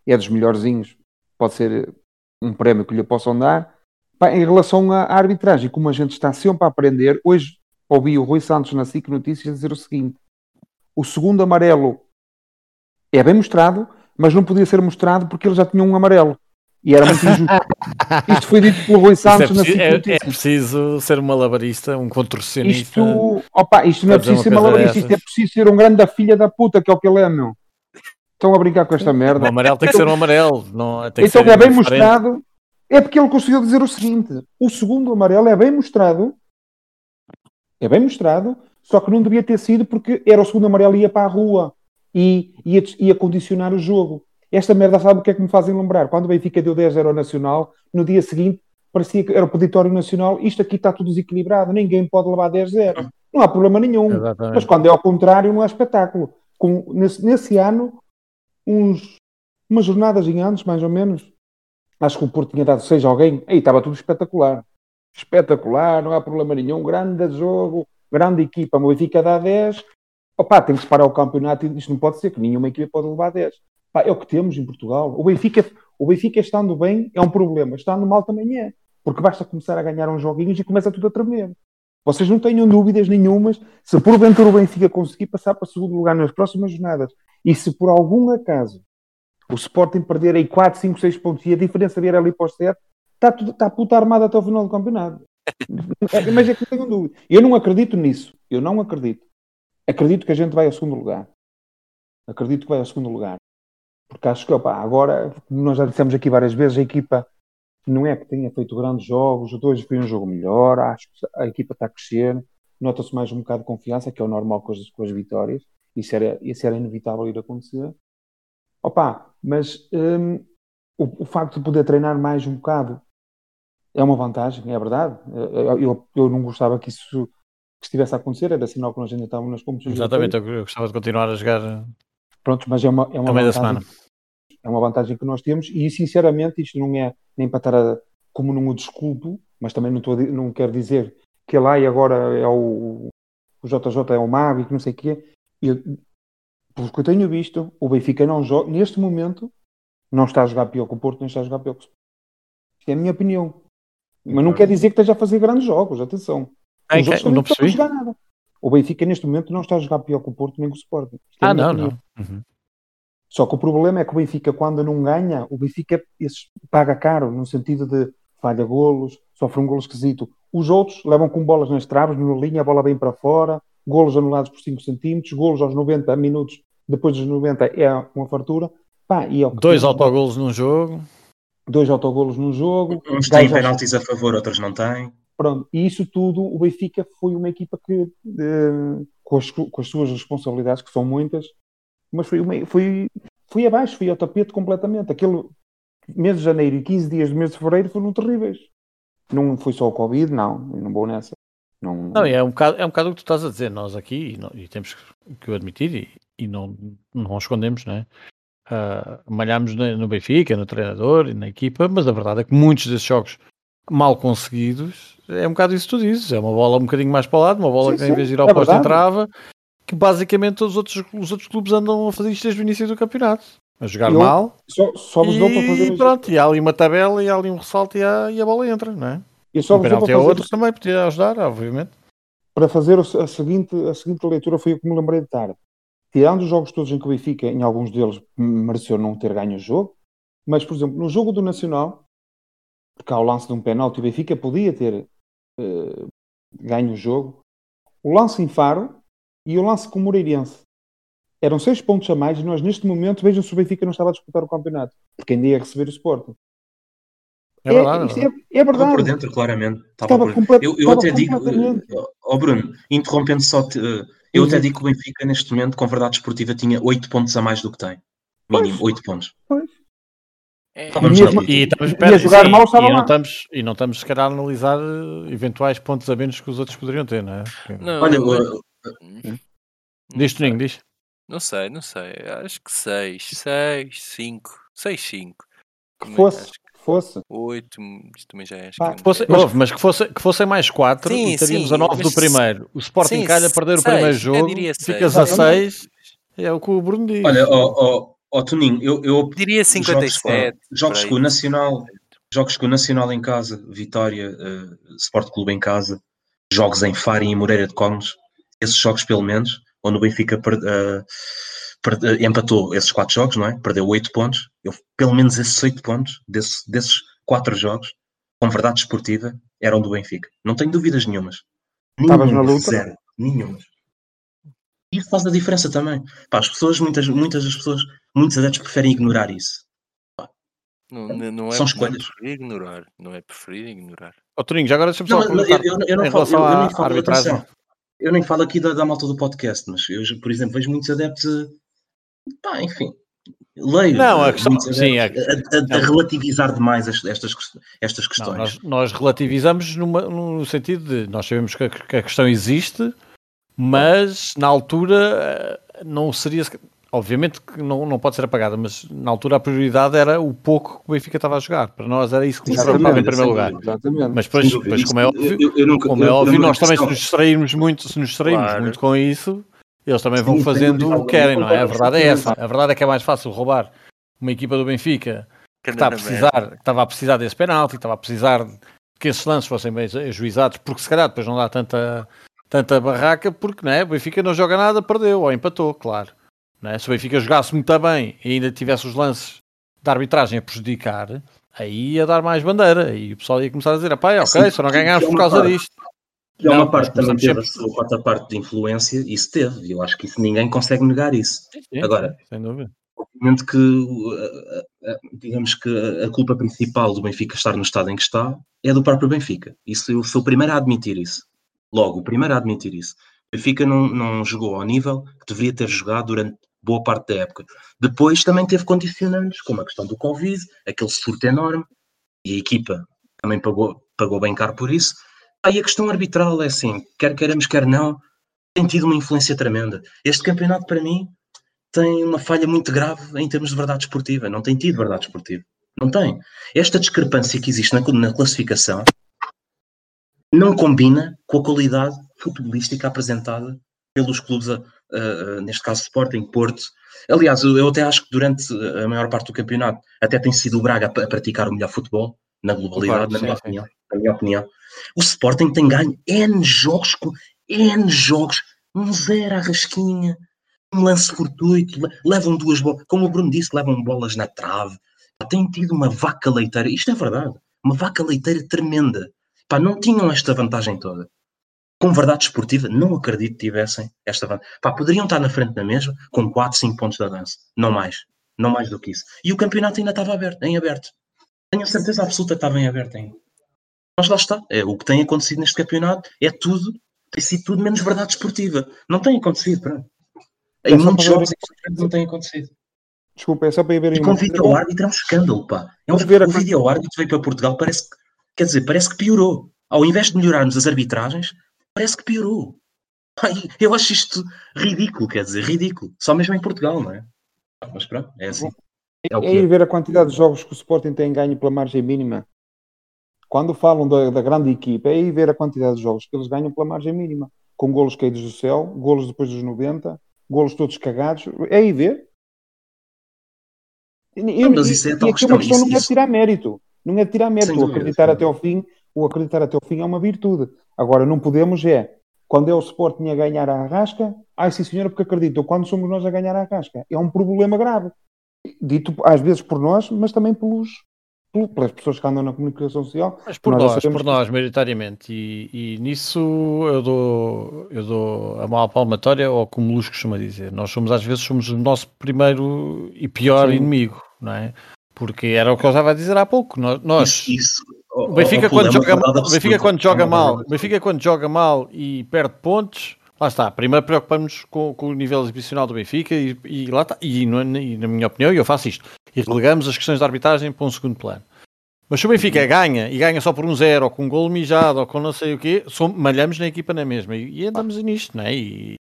É dos melhorzinhos. Pode ser um prémio que lhe possam dar. Em relação à arbitragem, como a gente está sempre a aprender, hoje ouvi o Rui Santos na SIC Notícias dizer o seguinte: o segundo amarelo é bem mostrado, mas não podia ser mostrado porque ele já tinha um amarelo. E era muito injusto. Isto foi dito pelo Rui é, Santos na preciso, SIC é- é preciso ser um malabarista, um contorcionista. Isto, opa, isto não é preciso ser malabarista, isto é preciso ser um grande da filha da puta, que é o que ele é, meu. Estão a brincar com esta O merda. amarelo tem que ser um amarelo. Não, tem que Então ser é bem diferente. mostrado. É porque ele conseguiu dizer o seguinte: o segundo amarelo é bem mostrado, é bem mostrado, só que não devia ter sido porque era o segundo amarelo e ia para a rua e ia, ia condicionar o jogo. Esta merda sabe o que é que me fazem lembrar? Quando o Benfica deu 10-0 ao Nacional, no dia seguinte parecia que era o peditório nacional, isto aqui está tudo desequilibrado, ninguém pode levar 10-0. Não há problema nenhum. Mas Exatamente. quando é ao contrário, não há espetáculo. Com, nesse, nesse ano, uns, umas jornadas em antes, mais ou menos, acho que o Porto tinha dado 6 a alguém, aí estava tudo espetacular. Espetacular, não há problema nenhum. Grande jogo, grande equipa. O Benfica dá 10. Opa, tem que separar o campeonato isto não pode ser, que nenhuma equipa pode levar 10. Pá, é o que temos em Portugal. O Benfica, o Benfica estando bem é um problema, estando mal também é. Porque basta começar a ganhar uns joguinhos e começa tudo a tremer. Vocês não tenham dúvidas nenhumas se porventura o Benfica conseguir passar para segundo lugar nas próximas jornadas e se por algum acaso o Sporting perder aí 4, 5, 6 pontos e a diferença vier ali para os 7, está, tudo, está puta armada até o final do campeonato. Mas é que tenho dúvida. Eu não acredito nisso. Eu não acredito. Acredito que a gente vai ao segundo lugar. Acredito que vai ao segundo lugar. Porque acho que, opa, agora, como nós já dissemos aqui várias vezes, a equipa não é que tenha feito grandes jogos, hoje foi um jogo melhor, acho que a equipa está a crescer, nota-se mais um bocado de confiança, que é o normal com as, com as vitórias, isso era, isso era inevitável ir acontecer. Opa, mas hum, o, o facto de poder treinar mais um bocado é uma vantagem, é verdade. Eu, eu, eu não gostava que isso que estivesse a acontecer, era sinal que nós ainda estávamos nas competições. Exatamente, eu eu gostava de continuar a jogar Pronto, mas é uma, é uma meio da vantagem semana. é uma vantagem que nós temos e sinceramente isto não é nem para estar a, como não o desculpo, mas também não, estou a não quero dizer que lá e agora é o, o JJ é o mago e que não sei o quê. Eu, pelo que eu tenho visto, o Benfica não joga, neste momento, não está a jogar pior que o Porto, nem está a jogar pior que o. Isto é a minha opinião. Mas não quer dizer que esteja a fazer grandes jogos, atenção. Em Os que- outros também não percebi. jogar nada. O Benfica neste momento não está a jogar pior que o Porto nem que o Sporting. Isto é Ah, não, opinião. não. Uhum. Só que o problema é que o Benfica, quando não ganha, o Benfica esses, paga caro, no sentido de falha golos, sofre um golo esquisito. Os outros levam com bolas nas traves, na linha, a bola vem para fora, golos anulados por 5 centímetros, golos aos 90 minutos, depois dos 90 é uma fartura. Pá, e é Dois temos. autogolos num jogo. dois autogolos num jogo. Uns têm penaltis a favor, outros não têm. Pronto, e isso tudo, o Benfica foi uma equipa que, eh, com, as, com as suas responsabilidades, que são muitas, mas foi, uma, foi, foi abaixo, foi ao tapete completamente. Aquele mês de janeiro e 15 dias do mês de fevereiro foram terríveis. Não foi só o Covid, não, eu não vou nessa. Não, Não, é um bocado, é um bocado o que tu estás a dizer. Nós aqui, e, não- e temos que o admitir, e, e não, não escondemos, não é? Ah, malhamos no, Benfica, no treinador e na equipa, mas a verdade é que muitos desses jogos mal conseguidos é um bocado isso que tu dizes. É uma bola um bocadinho mais para o lado, uma bola Sim, que em vez de ir ao é posto entrava, que basicamente todos os outros, os outros clubes andam a fazer isto desde o início do campeonato. A jogar Eu- mal só, só e pronto, e há ali uma tabela e há ali um ressalto e a, e a bola entra, não é? Eu só Um penalti é outro também, podia ajudar, obviamente. para fazer a seguinte, a seguinte leitura, foi o que me lembrei de tarde. Tirando os jogos todos em que o Benfica, em alguns deles, mereceu não ter ganho o jogo, mas, por exemplo, no jogo do Nacional, porque há o lance de um penalti, o Benfica podia ter eh, ganho o jogo. O lance em Faro e o lance com o Moreirense. Eram seis pontos a mais e nós, neste momento, vejam se o Benfica não estava a disputar o campeonato, porque ainda ia receber o Sporting. É verdade. é isto verdade. é, é Estava por dentro, claramente. Estava Estava por complet- Eu, eu estava até digo, eh, ó Bruno, interrompendo só, te, eh, eu até digo que o Benfica, neste momento, com verdade esportiva, tinha 8 pontos a mais do que tem. Mínimo, 8 pontos. É, Então vamos E. E estamos, espera, jogar sim, mal, e não lá. estamos E não estamos, se calhar, a analisar eh, eventuais pontos a menos que os outros poderiam ter, não é? Não, Olha, eu- Diz, Toninho, diz. Não sei, não sei. Acho que 6, 6, 5, 6, 5. Que fosse, que fosse. 8, isto também já é. Pá, que Fosse, Mas- houve, mas que, fosse, que fossem mais 4 Sim, e teríamos sim, a 9 mas do primeiro. O Sporting sim, calha a perder o seis, primeiro eu jogo, ficas seis. a 6. É o que o Bruno diz. olha, ó ó, ó, Toninho, eu, eu Diria jogos, 57. fora, jogos com o. Nacional, jogos com o Nacional em casa, Vitória, uh, Sport Clube em casa, jogos em Faro e Moreira de Cónegos, esses jogos pelo menos, onde o Benfica uh, empatou esses quatro jogos, não é? Perdeu oito pontos, eu, pelo menos esses oito pontos, desse- desses quatro jogos, com verdade esportiva, eram do Benfica. Não tenho dúvidas nenhumas. Estavas na luta? Zero. Nenhumas. Isso faz a diferença também. Pá, as pessoas, muitas, muitas das pessoas, muitos adeptos preferem ignorar isso. Não, não, não é, São não é escolhas. preferir ignorar. Não é preferir ignorar. Ó, Toninho, já agora deixa-me Não, só perguntar eu, eu- eu não em falo, relação eu, eu à nem falo, arbitragem. eu nem falo aqui da, da malta do podcast, mas eu, por exemplo, vejo muitos adeptos, pá, enfim, leio Não, a eh, questão- sim, a, a- a não. relativizar demais as- estas, estas Não, questões. nós, nós relativizamos numa- no sentido de nós sabemos que a, que a questão existe, mas na altura eh, não seria. Obviamente que não, não pode ser apagada, mas na altura a prioridade era o pouco que o Benfica estava a jogar. Para nós era isso que nos preocupava em primeiro lugar. Exatamente. Mas depois, depois como é óbvio, eu- eu nunca- como é óbvio nós também se nos distrairmos muito, se nos distrairmos Claro. muito com isso, eles também vão Sim, fazendo o que querem, não é? A verdade é essa. A verdade é que é mais fácil roubar uma equipa do Benfica que está a precisar, que estava a precisar desse penalti, que estava a precisar de que esses lances fossem bem ajuizados, porque se calhar depois não dá tanta, tanta barraca, porque não é? o Benfica não joga nada, perdeu ou empatou, claro. Não é? Se o Benfica jogasse muito bem e ainda tivesse os lances de arbitragem a prejudicar, aí ia dar mais bandeira e o pessoal ia começar a dizer: pá, ok, Sim, só não ganhámos é por causa disto. E há Não, uma parte também teve a sua quarta parte de influência, isso teve, e eu acho que isso ninguém consegue negar isso. Sim, Agora, sem dúvida. Obviamente que, uh, uh, uh, digamos que a culpa principal do Benfica estar no estado em que está é do próprio Benfica. Isso eu sou o primeiro a admitir isso. Logo, o primeiro a admitir isso. O Benfica não, não jogou ao nível que deveria ter jogado durante boa parte da época. Depois também teve condicionantes, como a questão do Covid, aquele surto enorme, e a equipa também pagou, pagou bem caro por isso. Aí a questão arbitral é assim, quer queiramos, quer não, tem tido uma influência tremenda. Este campeonato, para mim, tem uma falha muito grave em termos de verdade esportiva. Não tem tido verdade esportiva. Não tem. Esta discrepância que existe na, na classificação não combina com a qualidade futebolística apresentada pelos clubes, a, a, neste caso Sporting, Porto. Aliás, eu, até acho que durante a maior parte do campeonato até tem sido o Braga a, a praticar o melhor futebol, na globalidade, Claro, na, sim, minha sim. opinião, na minha opinião. O Sporting tem ganho N jogos, N jogos, um zero à rasquinha, um lance fortuito, le- levam duas bolas, como o Bruno disse, levam bolas na trave. Tem tido uma vaca leiteira, isto é verdade, uma vaca leiteira tremenda. Pá, não tinham esta vantagem toda. Com verdade esportiva, não acredito que tivessem esta vantagem. Pá, poderiam estar na frente da mesma com 4, 5 pontos de avanço. Não mais. Não mais do que isso. E o campeonato ainda estava aberto, em aberto. Tenho certeza absoluta que estava em aberto ainda. Mas lá está. É, o que tem acontecido neste campeonato é tudo, tem sido tudo menos verdade esportiva. Não tem acontecido, pronto. Em É muitos ver- jogos importantes não tem acontecido. Desculpa, é só para ir ver E com coisa. vídeo árbitro é um escândalo, pá. É um, ver o vídeo árbitro veio para Portugal, parece que, quer dizer, parece que piorou. Ao invés de melhorarmos as arbitragens, parece que piorou. Pá, Eu acho isto ridículo, quer dizer, ridículo. Só mesmo em Portugal, não é? Mas pronto, é assim. É o É que ir é. ver a quantidade de jogos que o Sporting tem ganho pela margem mínima. Quando falam da, da grande equipa, é ir ver a quantidade de jogos que eles ganham pela margem mínima. Com golos caídos do céu, golos depois dos 90, golos todos cagados. É ir ver. E, Não, mas isso é tal uma questão, questão isso- não é isso- tirar mérito. Não é de tirar mérito. Sem O acreditar até ao fim, o acreditar até ao fim é uma virtude. Agora, não podemos é, quando é o Sporting a ganhar a Arrasca, ai sim senhora, porque acredito. Quando somos nós a ganhar a Arrasca, é um problema grave. Dito às vezes por nós, mas também pelos, pelo- pelas pessoas que andam na comunicação social. Mas por Nós nós, por que- nós, maioritariamente. E, e nisso eu dou, eu dou a maior palmatória ao como Luz costuma dizer. Nós somos, às vezes, somos o nosso primeiro e pior Sim. inimigo, não é? Porque era o que eu estava a dizer há pouco. Nós, nós- Isso, isso, o Benfica, quando é joga mal, Benfica quando joga É mal, Benfica quando joga mal e perde pontos, Lá está. Primeiro preocupamos com, com o nível exibicional do Benfica e, e lá está. E, no- e na minha opinião, e eu faço isto, e relegamos as questões de arbitragem para um segundo plano. Mas se o Benfica ganha e ganha só por um zero, ou com um golo mijado, ou com não sei o quê, som- malhamos na equipa na mesma e, e andamos nisto, não é? E,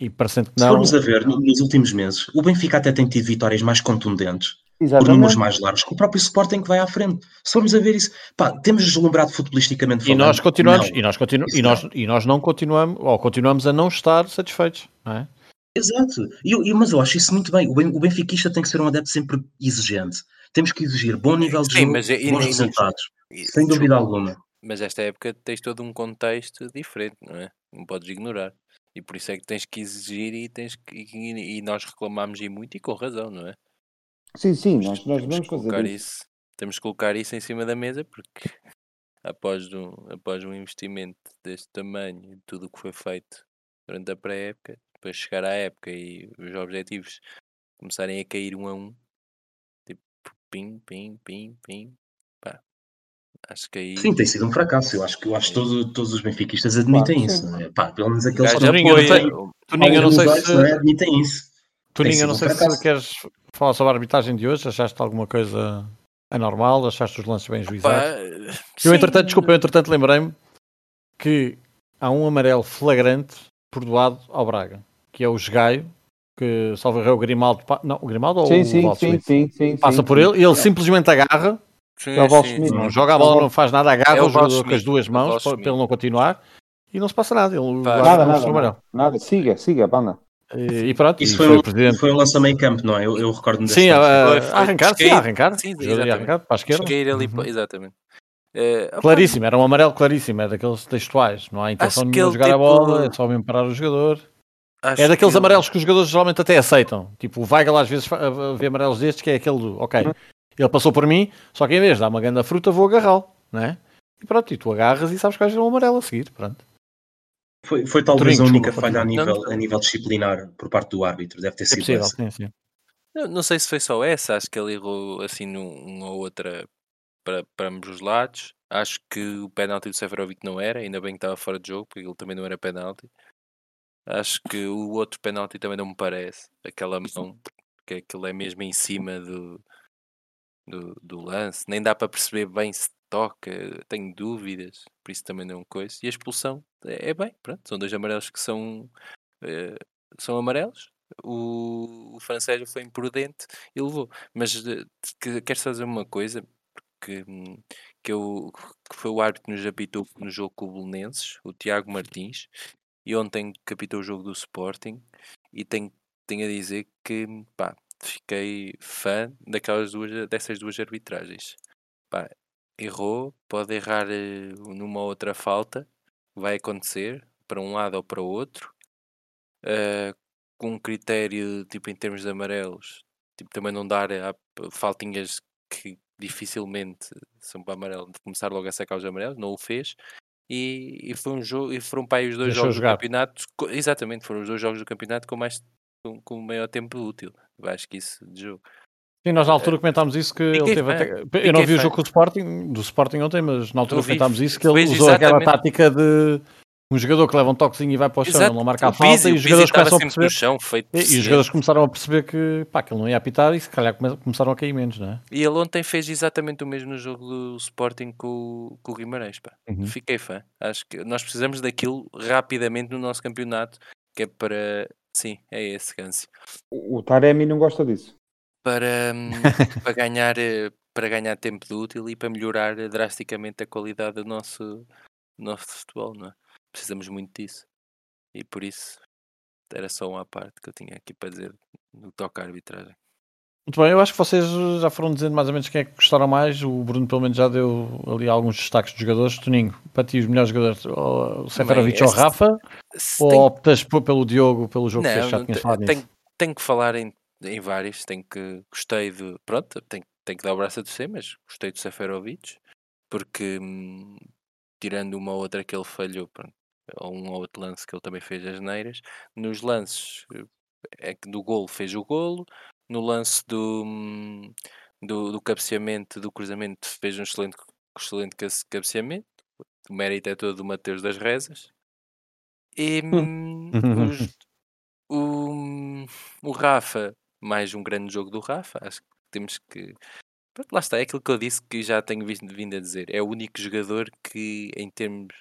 e parecendo que Se não. formos a ver, no- nos últimos meses, o Benfica até tem tido vitórias mais contundentes, por números Exatamente. mais largos, que o próprio Sporting que vai à frente. Se formos a ver isso, pá, temos deslumbrado futbolisticamente E nós continuamos, Não. e nós, continu, e, nós, e nós não continuamos, ou continuamos a não estar satisfeitos, não é? Exato, E eu- eu- mas eu acho isso muito bem. O, ben, o benfiquista tem que ser um adepto sempre exigente. Temos que exigir bom nível de Sim, jogo, mas e- e bons resultados, E- sem dúvida alguma. Mas esta época tens todo um contexto diferente, não é? Não podes ignorar. E por isso é que tens que exigir e, tens que, e, e nós reclamamos e muito e com razão, não é? Sim, sim, nós, nós temos vamos fazer isso. isso. Temos que colocar isso em cima da mesa porque após um, após um investimento deste tamanho e tudo o que foi feito durante a pré-época, depois chegar à época e os objetivos começarem a cair um a um, pim, pim, pim, pim, pá. Acho que aí Sim, tem sido um fracasso. Eu acho que eu acho que todo- todos os benfiquistas admitem Claro, isso. é? Pá, pelo menos aqueles que não não sei se. é? admitem isso. Toninho, eu não um sei se queres falar sobre a arbitragem de hoje. Achaste alguma coisa anormal? Achaste os lances bem Pá, juizados? sim, Eu, entretanto, desculpa, eu, entretanto, lembrei-me que há um amarelo flagrante perdoado ao Braga, que é o Esgaio, que salvo é o Grimaldo. Não, o Grimaldo ou Sim, o sim, sim, sim, sim. Passa sim, por sim. ele e ele simplesmente agarra, sim, É não joga a bola, não faz nada, agarra É o o jogador com as duas é mãos para, ele não continuar e não se passa nada. Ele Nada, nada, amarelo. nada, nada. Siga, siga, banda. E, e pronto, Isso foi, foi um, foi um lance a meio campo, não é? Eu, eu recordo-me desse Sim, a, lance. a- Foi, a foi. arrancar, sim, arrancar. Sim, arrancar para a esquerda. Uhum. exatamente. Opá, Claríssimo, era um amarelo claríssimo, é daqueles textuais, não há intenção de jogar a bola, é só mesmo parar o jogador. Acho É daqueles que ele- amarelos que os jogadores geralmente até aceitam. Tipo, o Weigl às vezes vê amarelos destes, que é aquele do, ok, ele passou por mim, só que em vez de dar uma grande fruta, vou agarrá-lo, não é? E pronto, e tu agarras e sabes que vais ver um amarelo a seguir, pronto. Foi, foi talvez Torinho, a única desculpa, falha a nível, Não, a nível disciplinar por parte do árbitro. Deve ter É sido possível, essa. sim, sim. Não, não sei se foi só essa, acho que ele errou assim numa ou outra para, para ambos os lados. Acho que o penalti do Seferovic não era, ainda bem que estava fora de jogo, porque ele também não era penalti. Acho que o outro penalti também não me parece. Aquela mão, que aquilo é mesmo em cima do, do, do lance, nem dá para perceber bem se toca, tenho dúvidas, por isso também não é coisa. E a expulsão é, é bem, pronto, são dois amarelos que são, eh, são amarelos. O, o francês foi imprudente e levou. Mas eh, que, queres fazer uma coisa que, hum, que, eu, que foi o árbitro que nos apitou no jogo com o Belenenses, o Tiago Martins, e ontem capitou o jogo do Sporting e tenho, tenho a dizer que pá, fiquei fã daquelas duas, dessas duas arbitragens. Pá, errou, pode errar eh, numa outra falta, vai acontecer para um lado ou para o outro, eh, com um critério tipo em termos de amarelos, tipo também não dar a, faltinhas que dificilmente são para amarelo, de começar logo a sacar os amarelos, não o fez. E, e foi um jogo, e foram para aí os dois Deixou jogos jogar. do campeonato, exatamente, foram os dois jogos do campeonato com mais com, com maior tempo útil. Eu acho que isso de jogo. Sim, nós na altura comentámos isso que ele teve até... Eu não vi o jogo com o Sporting, do Sporting ontem, mas na altura comentámos isso, que ele fez usou aquela exatamente- tática de um jogador que leva um toquezinho e vai para o chão, ele não marca a falta Pizzi- e os jogadores começam a perceber... chão, feito E, e os jogadores começaram a perceber que, pá, que ele não ia apitar e se calhar come- começaram a cair menos, não é? E ele ontem fez exatamente o mesmo no jogo do Sporting com, o- com o Guimarães. Pá. Uhum. Fiquei fã. Acho que nós precisamos daquilo rapidamente no nosso campeonato, que é para. Sim, é esse, Gansi. O, o Taremi não gosta disso. Para, hum, para, ganhar, eh, para ganhar tempo de útil e para melhorar drasticamente a qualidade do nosso, do nosso futebol, não é? Precisamos muito disso. E por isso era só uma parte que eu tinha aqui para dizer no toque à arbitragem. Muito bem, eu acho que vocês já foram dizendo mais ou menos quem é que gostaram mais. O Bruno, pelo menos, já deu ali alguns destaques dos jogadores. Toninho, para ti, os melhores jogadores, o Seferovic ou o este- Rafa? Ou tem- optas pelo Diogo, pelo jogo que Não, fez? Já tinhas falado tenho, tenho que falar em, em vários. Tenho que gostei de. Pronto, tenho, tenho que dar o braço a torcer, mas gostei do Seferovic, porque hum, tirando uma ou outra que ele falhou, pronto, ou um ou outro lance que ele também fez as neiras, nos lances eh, é que do golo fez o golo, no lance do, hum, do, do cabeceamento, do cruzamento, fez um excelente, excelente cabe- cabeceamento. O mérito é todo do Mateus das Rezas. E hum, os- o, o Rafa, mais um grande jogo do Rafa. Acho que temos que. Pronto, lá está, é aquilo que eu disse que já tenho vindo a dizer. É o único jogador que, em termos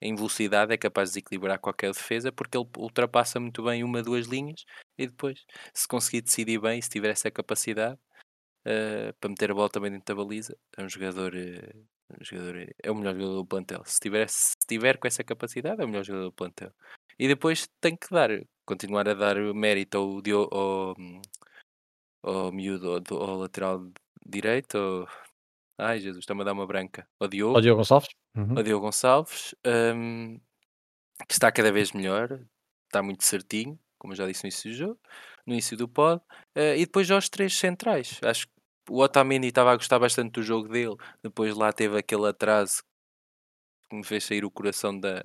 em velocidade, é capaz de desequilibrar qualquer defesa porque ele ultrapassa muito bem uma, duas linhas e depois, se conseguir decidir bem, se tiver essa capacidade eh, para meter a bola também dentro da baliza, é um jogador. eh, um jogador eh, é o melhor jogador do plantel. Se tiver, se tiver com essa capacidade, é o melhor jogador do plantel. E depois tem que dar, continuar a dar mérito ao, ao, ao miúdo, ao, ao lateral direito. ao- Ai Jesus, está-me a dar uma branca. Ao Diogo, Ó Diogo Gonçalves? Uhum. ao Diogo Gonçalves, hum, que está cada vez melhor, está muito certinho, como eu já disse no início do jogo, no início do pod. eh, e depois aos três centrais. Acho que o Otamendi estava a gostar bastante do jogo dele, depois lá teve aquele atraso que me fez sair o coração da,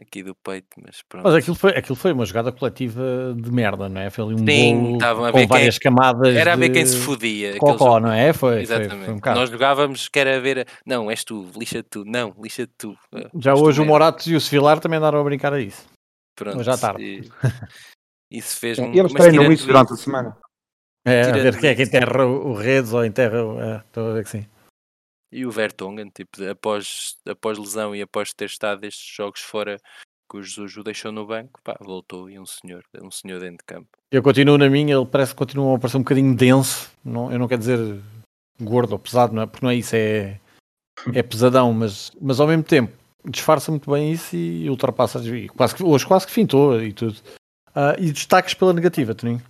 aqui do peito, mas pronto. Mas aquilo foi, aquilo foi uma jogada coletiva de merda, não é? Foi ali um Sim, bolo estavam a ver com quem- várias camadas Era a ver quem se fodia. cocó, jogo. não é? Foi, foi, Exatamente. foi um bocado. Nós jogávamos que era ver. Não, és tu, lixa tu, não, lixa tu. Já tu hoje o. Moratos e o Sevilar também andaram a brincar a isso. Pronto, hoje à tarde. e- Isso fez É, um eles treinam isso durante a semana. É, a ver quem é que enterra o, o Redes ou enterra o. É, estou a ver que sim. E o Vertonghen, tipo, após, após lesão e após ter estado estes jogos fora que o Jesus o deixou no banco, pá, voltou e um senhor, um senhor dentro de campo. Eu continuo na minha, ele parece que continua a parecer um bocadinho denso. Não, eu não quero dizer gordo ou pesado, não é? Porque não é isso, é, é pesadão, mas, mas ao mesmo tempo disfarça muito bem isso e ultrapassa. E quase que, hoje quase que fintou e tudo. Ah, e destaques pela negativa, Toninho.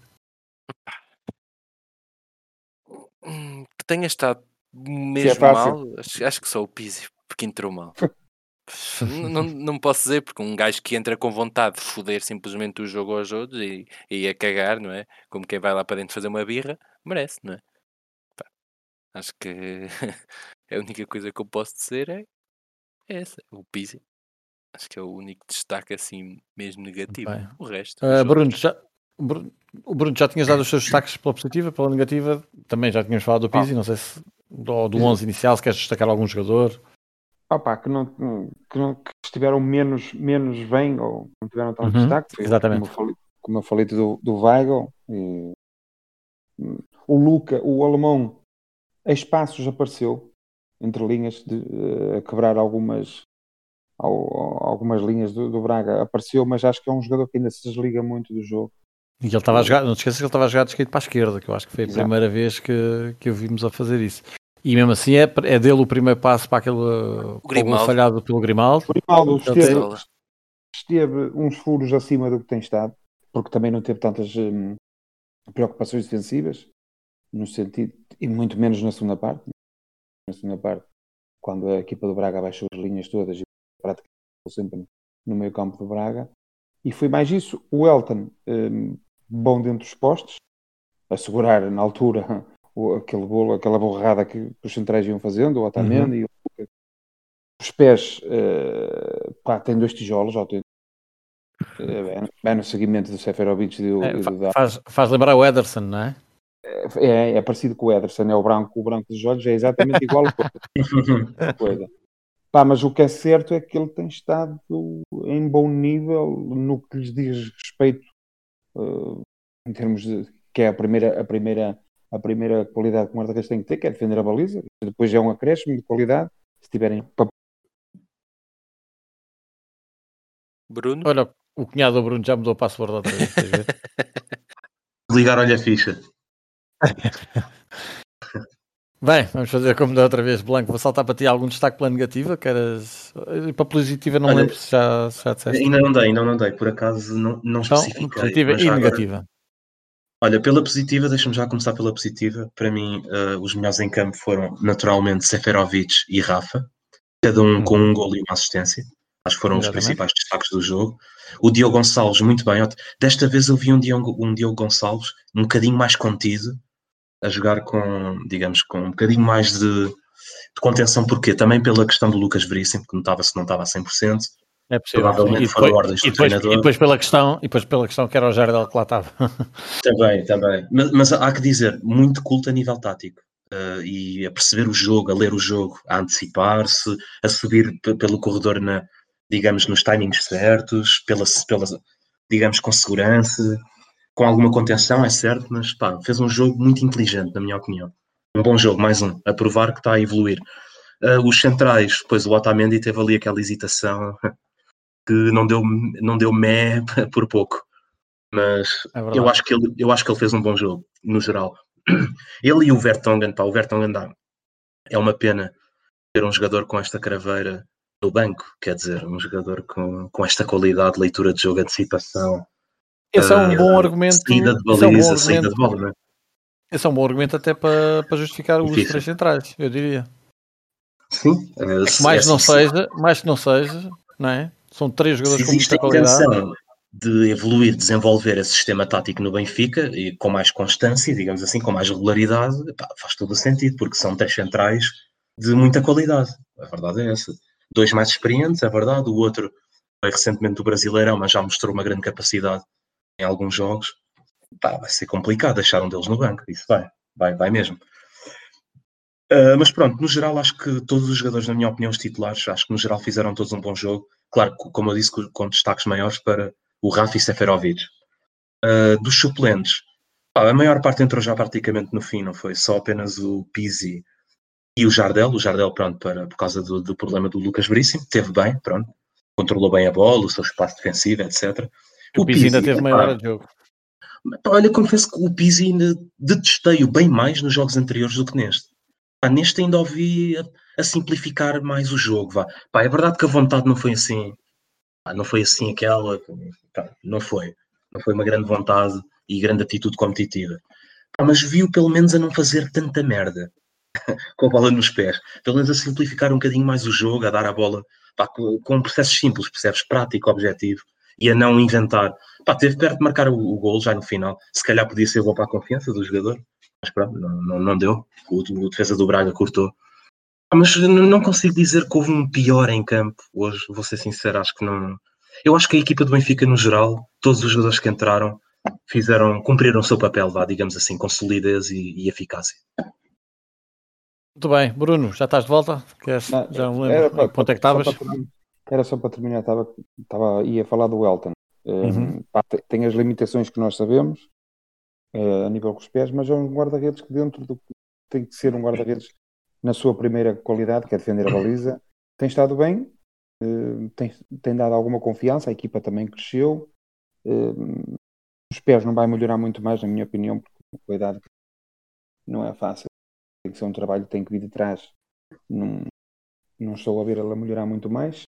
Que tenha estado mesmo é mal, acho, acho que só o Pizzi, porque entrou mal. Não, não posso dizer, porque um gajo que entra com vontade de foder simplesmente o jogo aos outros e, e a cagar, não é? Como quem vai lá para dentro fazer uma birra, merece, não é? Pá, acho que a única coisa que eu posso dizer é, essa, o Pizzi. Acho que é o único destaque assim mesmo negativo. Bem. O resto. Ah, os Bruno, já, Bruno, Bruno, já tinhas dado os seus destaques pela positiva, pela negativa. Também já tínhamos falado do Pizzi, não sei se do, do 11 inicial, se queres destacar algum jogador. Opa, que, não, que, não, que estiveram menos, menos bem ou não tiveram tanto Uhum, destaque. Foi, exatamente. Como eu falei, como eu falei do, do Weigl. E, hum, o Luca, o alemão, a espaços apareceu entre linhas de, eh, a quebrar algumas, al- algumas linhas do, do Braga. Apareceu, mas acho que é um jogador que ainda se desliga muito do jogo. E ele estava a jogar, não te esqueças que ele estava a jogar de esquerda para a esquerda, que eu acho que foi a Exato. primeira vez que, que o vimos a fazer isso. E mesmo assim é, é dele o primeiro passo para aquele gol Grimaldo. falhado pelo Grimaldo. O Grimaldo esteve, esteve uns furos acima do que tem estado, porque também não teve tantas hum, preocupações defensivas, no sentido, e muito menos na segunda parte. Na segunda parte, quando a equipa do Braga abaixou as linhas todas e praticamente sempre no meio campo do Braga. E foi mais isso. O Elton, hum, bom dentro dos postes, a segurar na altura o- aquele bolo, aquela borrada que os centrais iam fazendo, o Otamendi e o. Os pés, eh, pá, tem dois tijolos, ó, tem- eh, vai no- seguimento do Seferovic e do, É, e do faz, faz lembrar o Ederson, não é? É, é parecido com o Ederson, é o branco, o branco dos olhos, é exatamente igual a coisa. Pá, mas o que é certo é que ele tem estado em bom nível no que lhes diz respeito eh, em termos de que é a primeira, a primeira, a primeira qualidade que o guarda-redes tem que ter, que é defender a baliza. Depois é um acréscimo de qualidade. Se tiverem Bruno? Olha, o cunhado do Bruno já mudou o password outra vez. Ligar, olha a ficha. Bem, vamos fazer como da outra vez, Blanco. Vou saltar para ti algum destaque pela negativa. Queres... E para a positiva, não Olha, lembro se já, se já disseste. Ainda não dei, ainda não dei. Por acaso não, não Então, especifiquei. positiva e agora- negativa. Olha, pela positiva, deixa-me já começar pela positiva. Para mim, eh, os melhores em campo foram naturalmente Seferovic e Rafa, cada um com um gol e uma assistência. Acho que foram os principais destaques do jogo. O Diogo Gonçalves, muito bem. Desta vez eu vi um Diogo, um Diogo Gonçalves um bocadinho mais contido, a jogar com, digamos, com um bocadinho mais de, de contenção. Porquê? Também pela questão do Lucas Veríssimo, que notava-se que não estava a 100%. É possível. Provavelmente E foram depois, ordens e, do depois, treinador. e depois pela questão, e depois pela questão que era o Jardel que lá estava. Também, também. Mas, mas há que dizer, muito culto a nível tático. eh, e a perceber o jogo, a ler o jogo, a antecipar-se, a subir pe- pelo corredor na, digamos, nos timings certos, pela, pela, digamos, com segurança, com alguma contenção, é certo, mas pá, fez um jogo muito inteligente, na minha opinião. Um bom jogo, mais um, a provar que está a evoluir. Uh, os centrais, depois o Otamendi teve ali aquela hesitação que não deu, não deu mé por pouco. Mas é eu, acho que ele, eu acho que ele fez um bom jogo, no geral. Ele e o Vertonghen, pá, o Vertonghen dá. É uma pena ter um jogador com esta craveira no banco, quer dizer, um jogador com, com esta qualidade, leitura de jogo, antecipação. Esse uh, é um bom argumento. Saída de baliza, é um saída de bola, é? Esse é um bom argumento até para, para justificar os três centrais, eu diria. Sim. É, mais, é, não seja, mais que não seja, não é? São três jogadores com muita qualidade de evoluir, desenvolver esse sistema tático no Benfica e com mais constância, digamos assim, com mais regularidade, pá, faz todo o sentido, porque são três centrais de muita qualidade. A verdade é essa. Dois mais experientes, é verdade, o outro foi recentemente do Brasileirão, mas já mostrou uma grande capacidade em alguns jogos. Pá, vai ser complicado deixar um deles no banco, isso vai, vai, vai mesmo. Uh, mas pronto, no geral, acho que todos os jogadores, na minha opinião, os titulares, acho que no geral fizeram todos um bom jogo. Claro, como eu disse, com destaques maiores para o Rafa Seferovic. Uh, dos suplentes, a maior parte entrou já praticamente no fim, não foi? Só apenas o Pizzi e o Jardel. O Jardel, pronto, para, por causa do, do problema do Lucas Veríssimo, teve bem, pronto, controlou bem a bola, o seu espaço defensivo, etc. O, o Pizzi ainda teve meia hora de jogo. Olha, confesso que o Pizzi ainda detestei-o bem mais nos jogos anteriores do que neste. Pá, neste ainda ouvi a, simplificar mais o jogo. Vá. Pá, é verdade que a vontade não foi assim não foi assim aquela, não foi. Não foi uma grande vontade e grande atitude competitiva. mas viu pelo menos a não fazer tanta merda com a bola nos pés. Pelo menos a simplificar um bocadinho mais o jogo, a dar a bola pá, com, com processos simples, percebes? Prático, objetivo e a não inventar. Pá, teve perto de marcar o, o gol já no final. Se calhar podia ser bom para a confiança do jogador, mas pronto, não, não, não deu. O, o defesa do Braga cortou. Mas não consigo dizer que houve um pior em campo hoje, vou ser sincero, acho que não. Eu acho que a equipa do Benfica, no geral, todos os jogadores que entraram, fizeram, cumpriram o seu papel, vá, digamos assim, com solidez e, e eficácia. Muito bem, Bruno, já estás de volta? Queres, não, já não lembro para, ponto é que estavas? Era só para terminar, estava, estava, ia falar do Elton. Uhum. Um, pá, tem as limitações que nós sabemos uh, a nível dos pés, mas é um guarda-redes que dentro do tem que ser um guarda-redes na sua primeira qualidade, que é defender a baliza, tem estado bem, uh, tem, tem dado alguma confiança, a equipa também cresceu. Uh, os pés não vai melhorar muito mais, na minha opinião, porque a qualidade não é fácil. Tem que ser um trabalho que tem que vir de trás. Não, não estou a ver ela melhorar muito mais.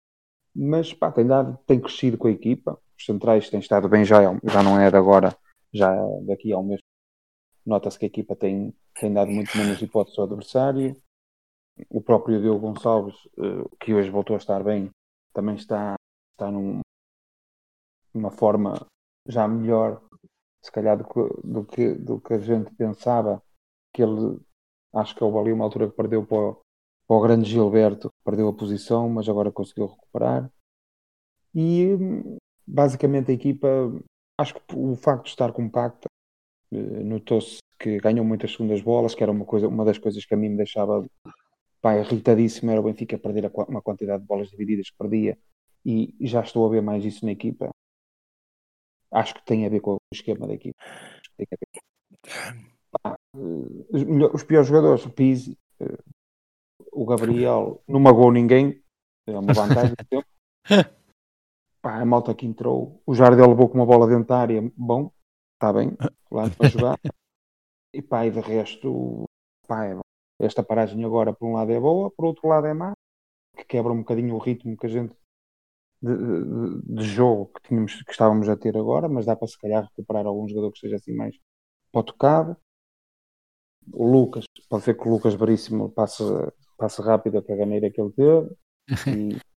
Mas pá, tem, dado, tem crescido com a equipa. Os centrais têm estado bem já, já não é de agora, já daqui a um mês. Nota-se que a equipa tem, tem dado muito menos hipóteses ao adversário o próprio Diogo Gonçalves, eh, que hoje voltou a estar bem, também está, está num, numa forma já melhor, se calhar, do que, do que, do que a gente pensava, que ele, acho que houve ali uma altura que perdeu para o, para o grande Gilberto, perdeu a posição, mas agora conseguiu recuperar. E basicamente a equipa, acho que o facto de estar compacta, eh, notou-se que ganhou muitas segundas bolas, que era uma, coisa, uma das coisas que a mim me deixava pá, irritadíssimo era o Benfica perder uma quantidade de bolas divididas que perdia e já estou a ver mais isso na equipa. Acho que tem a ver com o esquema da equipa. Pá, os, os, piores jogadores, o Pizzi, eh, o Gabriel, não magoou ninguém, é uma vantagem. Pá, a malta que entrou, o Jardel levou com uma bola dentária, bom, está bem, lá para jogar. E pá, e de resto, pá, é esta paragem agora, por um lado, é boa, por outro lado, é má, que quebra um bocadinho o ritmo que a gente de, de, de jogo que, tínhamos, que estávamos a ter agora, mas dá para se calhar recuperar algum jogador que esteja assim mais para tocado. O Lucas, pode ser que o Lucas Veríssimo passe, passe rápido a caganeira que ele teve.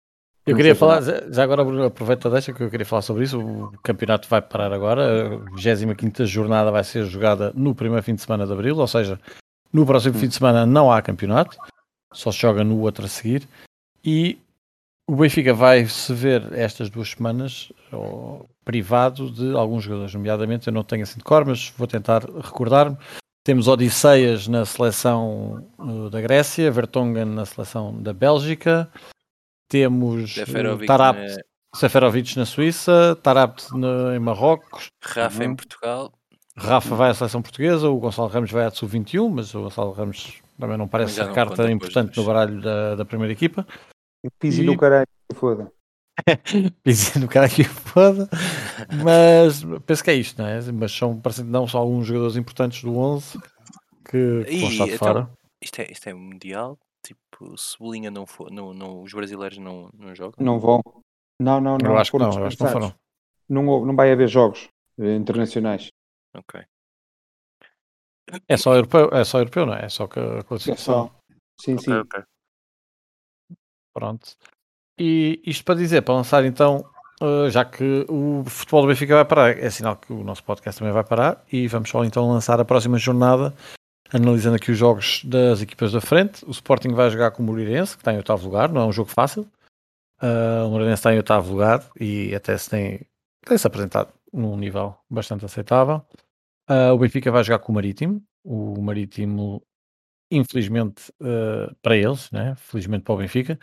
Eu queria falar, já agora aproveita deixa que eu queria falar sobre isso. O campeonato vai parar agora, a 25 jornada vai ser jogada no primeiro fim de semana de abril, ou seja, no próximo fim de semana não há campeonato, só se joga no outro a seguir. E o Benfica vai se ver estas duas semanas oh, privado de alguns jogadores, nomeadamente eu não tenho assim de cor, mas vou tentar recordar-me. Temos Odisseias na seleção uh, da Grécia, Vertonghen na seleção da Bélgica, temos Seferovic uh, Tarap, na- Seferovic na Suíça, Tarapt na- em Marrocos, Rafa em Uhum. Portugal. Rafa vai à seleção portuguesa, o Gonçalo Ramos vai à sub-21, mas o Gonçalo Ramos também não parece não carta importante no baralho da, da primeira equipa. Pisi E- no caralho, foda. Dizendo cara que foda, mas penso que é isto, não é? Mas são, parece que não são alguns jogadores importantes do 11 que, que vão estar de então, fora. Isto é, isto é mundial. Tipo, Cebolinha não for, não, não, os brasileiros não, não jogam. Não vão. Não, não, não. eu acho que não, acho que não foram. Não, houve- não vai haver jogos eh, internacionais. Ok. É só europeu, é só europeu, não é? É só que a É classificação. só. Sim, sim. Ok, ok. Pronto. E isto para dizer, para lançar então, eh, já que o futebol do Benfica vai parar, é sinal que o nosso podcast também vai parar e vamos só então lançar a próxima jornada, analisando aqui os jogos das equipas da frente. O Sporting vai jogar com o Moreirense, que está em oitavo lugar, não é um jogo fácil. Eh, o Moreirense está em oitavo lugar e até se tem, tem-se apresentado num nível bastante aceitável. Eh, o Benfica vai jogar com o Marítimo. O Marítimo, infelizmente eh, para eles, né? felizmente para o Benfica,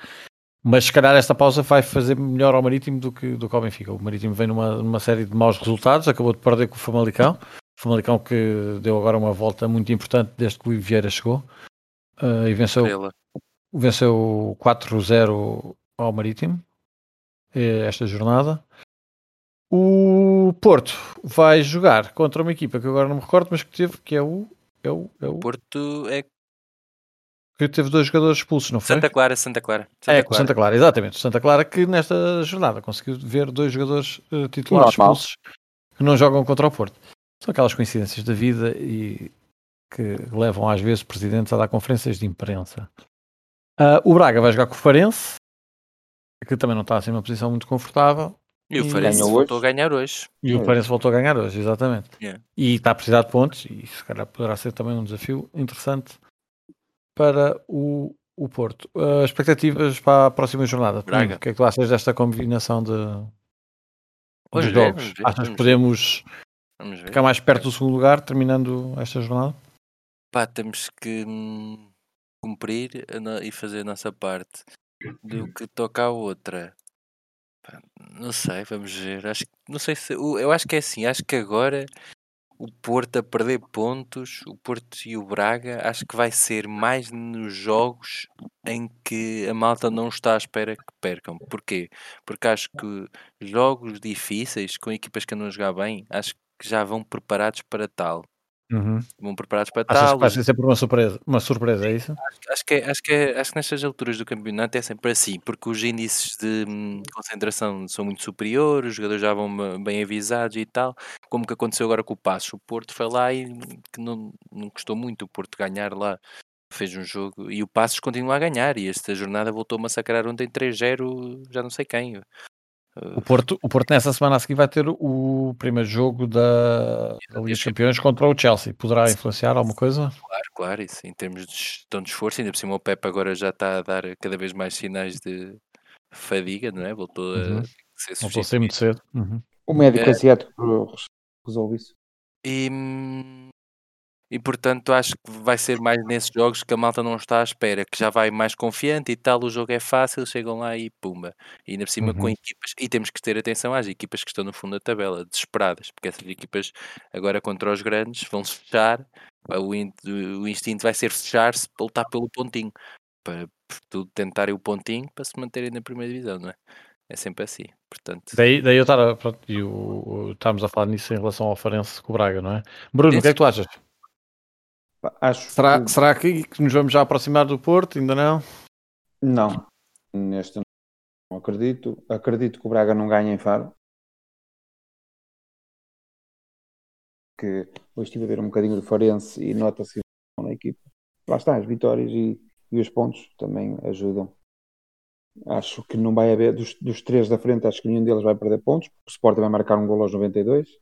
mas se calhar esta pausa vai fazer melhor ao Marítimo do que, do que ao Benfica. O Marítimo vem numa, numa série de maus resultados, acabou de perder com o Famalicão. O Famalicão que deu agora uma volta muito importante desde que o Vieira chegou eh, e venceu, Estrela. venceu 4-0 ao Marítimo eh, esta jornada. O Porto vai jogar contra uma equipa que eu agora não me recordo, mas que teve, que é o, é o, é o Porto é que teve dois jogadores expulsos, não foi? Santa Clara, Santa Clara. é, com o Santa Clara, exatamente. O Santa Clara que nesta jornada conseguiu ver dois jogadores eh, titulares Normal. expulsos que não jogam contra o Porto. São aquelas coincidências da vida e que levam às vezes presidentes a dar conferências de imprensa. Ah, o Braga vai jogar com o Farense, que também não está assim numa posição muito confortável. E o Farense voltou a hoje. ganhar hoje. E o É. Farense voltou a ganhar hoje, exatamente. Yeah. E está a precisar de pontos, e se calhar poderá ser também um desafio interessante para o, o Porto. Uh, expectativas para a próxima jornada. Braga. O que é que tu achas desta combinação de, Vamos de ver, jogos? vamos ver, achas que ver. podemos ver. ficar mais perto do segundo lugar terminando esta jornada? Pá, temos que hum, cumprir a e fazer a nossa parte. Do que toca à outra. Pá, não sei, vamos ver. Acho, não sei se. Eu acho que é assim. Acho que agora o Porto a perder pontos, o Porto e o Braga, acho que vai ser mais nos jogos em que a malta não está à espera que percam. Porquê? Porque acho que jogos difíceis com equipas que andam a jogar bem, acho que já vão preparados para tal. Vão preparados para Achas tal. que os- ser sempre uma surpresa? Uma surpresa, é isso? Acho que, é- acho, que é- acho que nestas alturas do campeonato é sempre assim, porque os índices de hum, concentração são muito superiores, os jogadores já vão bem avisados e tal, como que aconteceu agora com o Passos. O Porto foi lá e que não, não custou muito o Porto ganhar lá. Fez um jogo e o Passos continua a ganhar. E esta jornada voltou a massacrar ontem 3-0, já não sei quem. O Porto, o Porto nessa semana a seguir vai ter o primeiro jogo da, da Liga dos Campeões contra o Chelsea. Poderá influenciar alguma coisa? Claro, claro, isso em termos de gestão de esforço, ainda por cima o Pepe agora já está a dar cada vez mais sinais de fadiga, não é? Voltou Uhum. a ser Não estou a ser muito cedo. Uhum. O médico É. asiático resolve isso. E, hum, e portanto acho que vai ser mais nesses jogos que a malta não está à espera, que já vai mais confiante e tal, o jogo é fácil, chegam lá e pumba. E ainda por cima com Uhum. equipas, e temos que ter atenção às equipas que estão no fundo da tabela, desesperadas, porque essas equipas agora contra os grandes vão se fechar, o, in- o instinto vai ser fechar-se para lutar pelo pontinho, para tudo tentarem o pontinho para se manterem na primeira divisão, não é? É sempre assim, portanto. Daí, daí eu estar a, pronto, e o- estávamos a falar nisso em relação ao Farense com o Braga, não é? Bruno, o que é que tu achas? Acho Será, que será que, que nos vamos já aproximar do Porto? Ainda não? não. Neste não acredito. Acredito que o Braga não ganha em Faro. Que hoje estive a ver um bocadinho do Farense e nota-se na equipa. Lá está, as vitórias e, e os pontos também ajudam. Acho que não vai haver, dos, dos três da frente, acho que nenhum deles vai perder pontos, porque o Sport vai marcar um gol aos 92.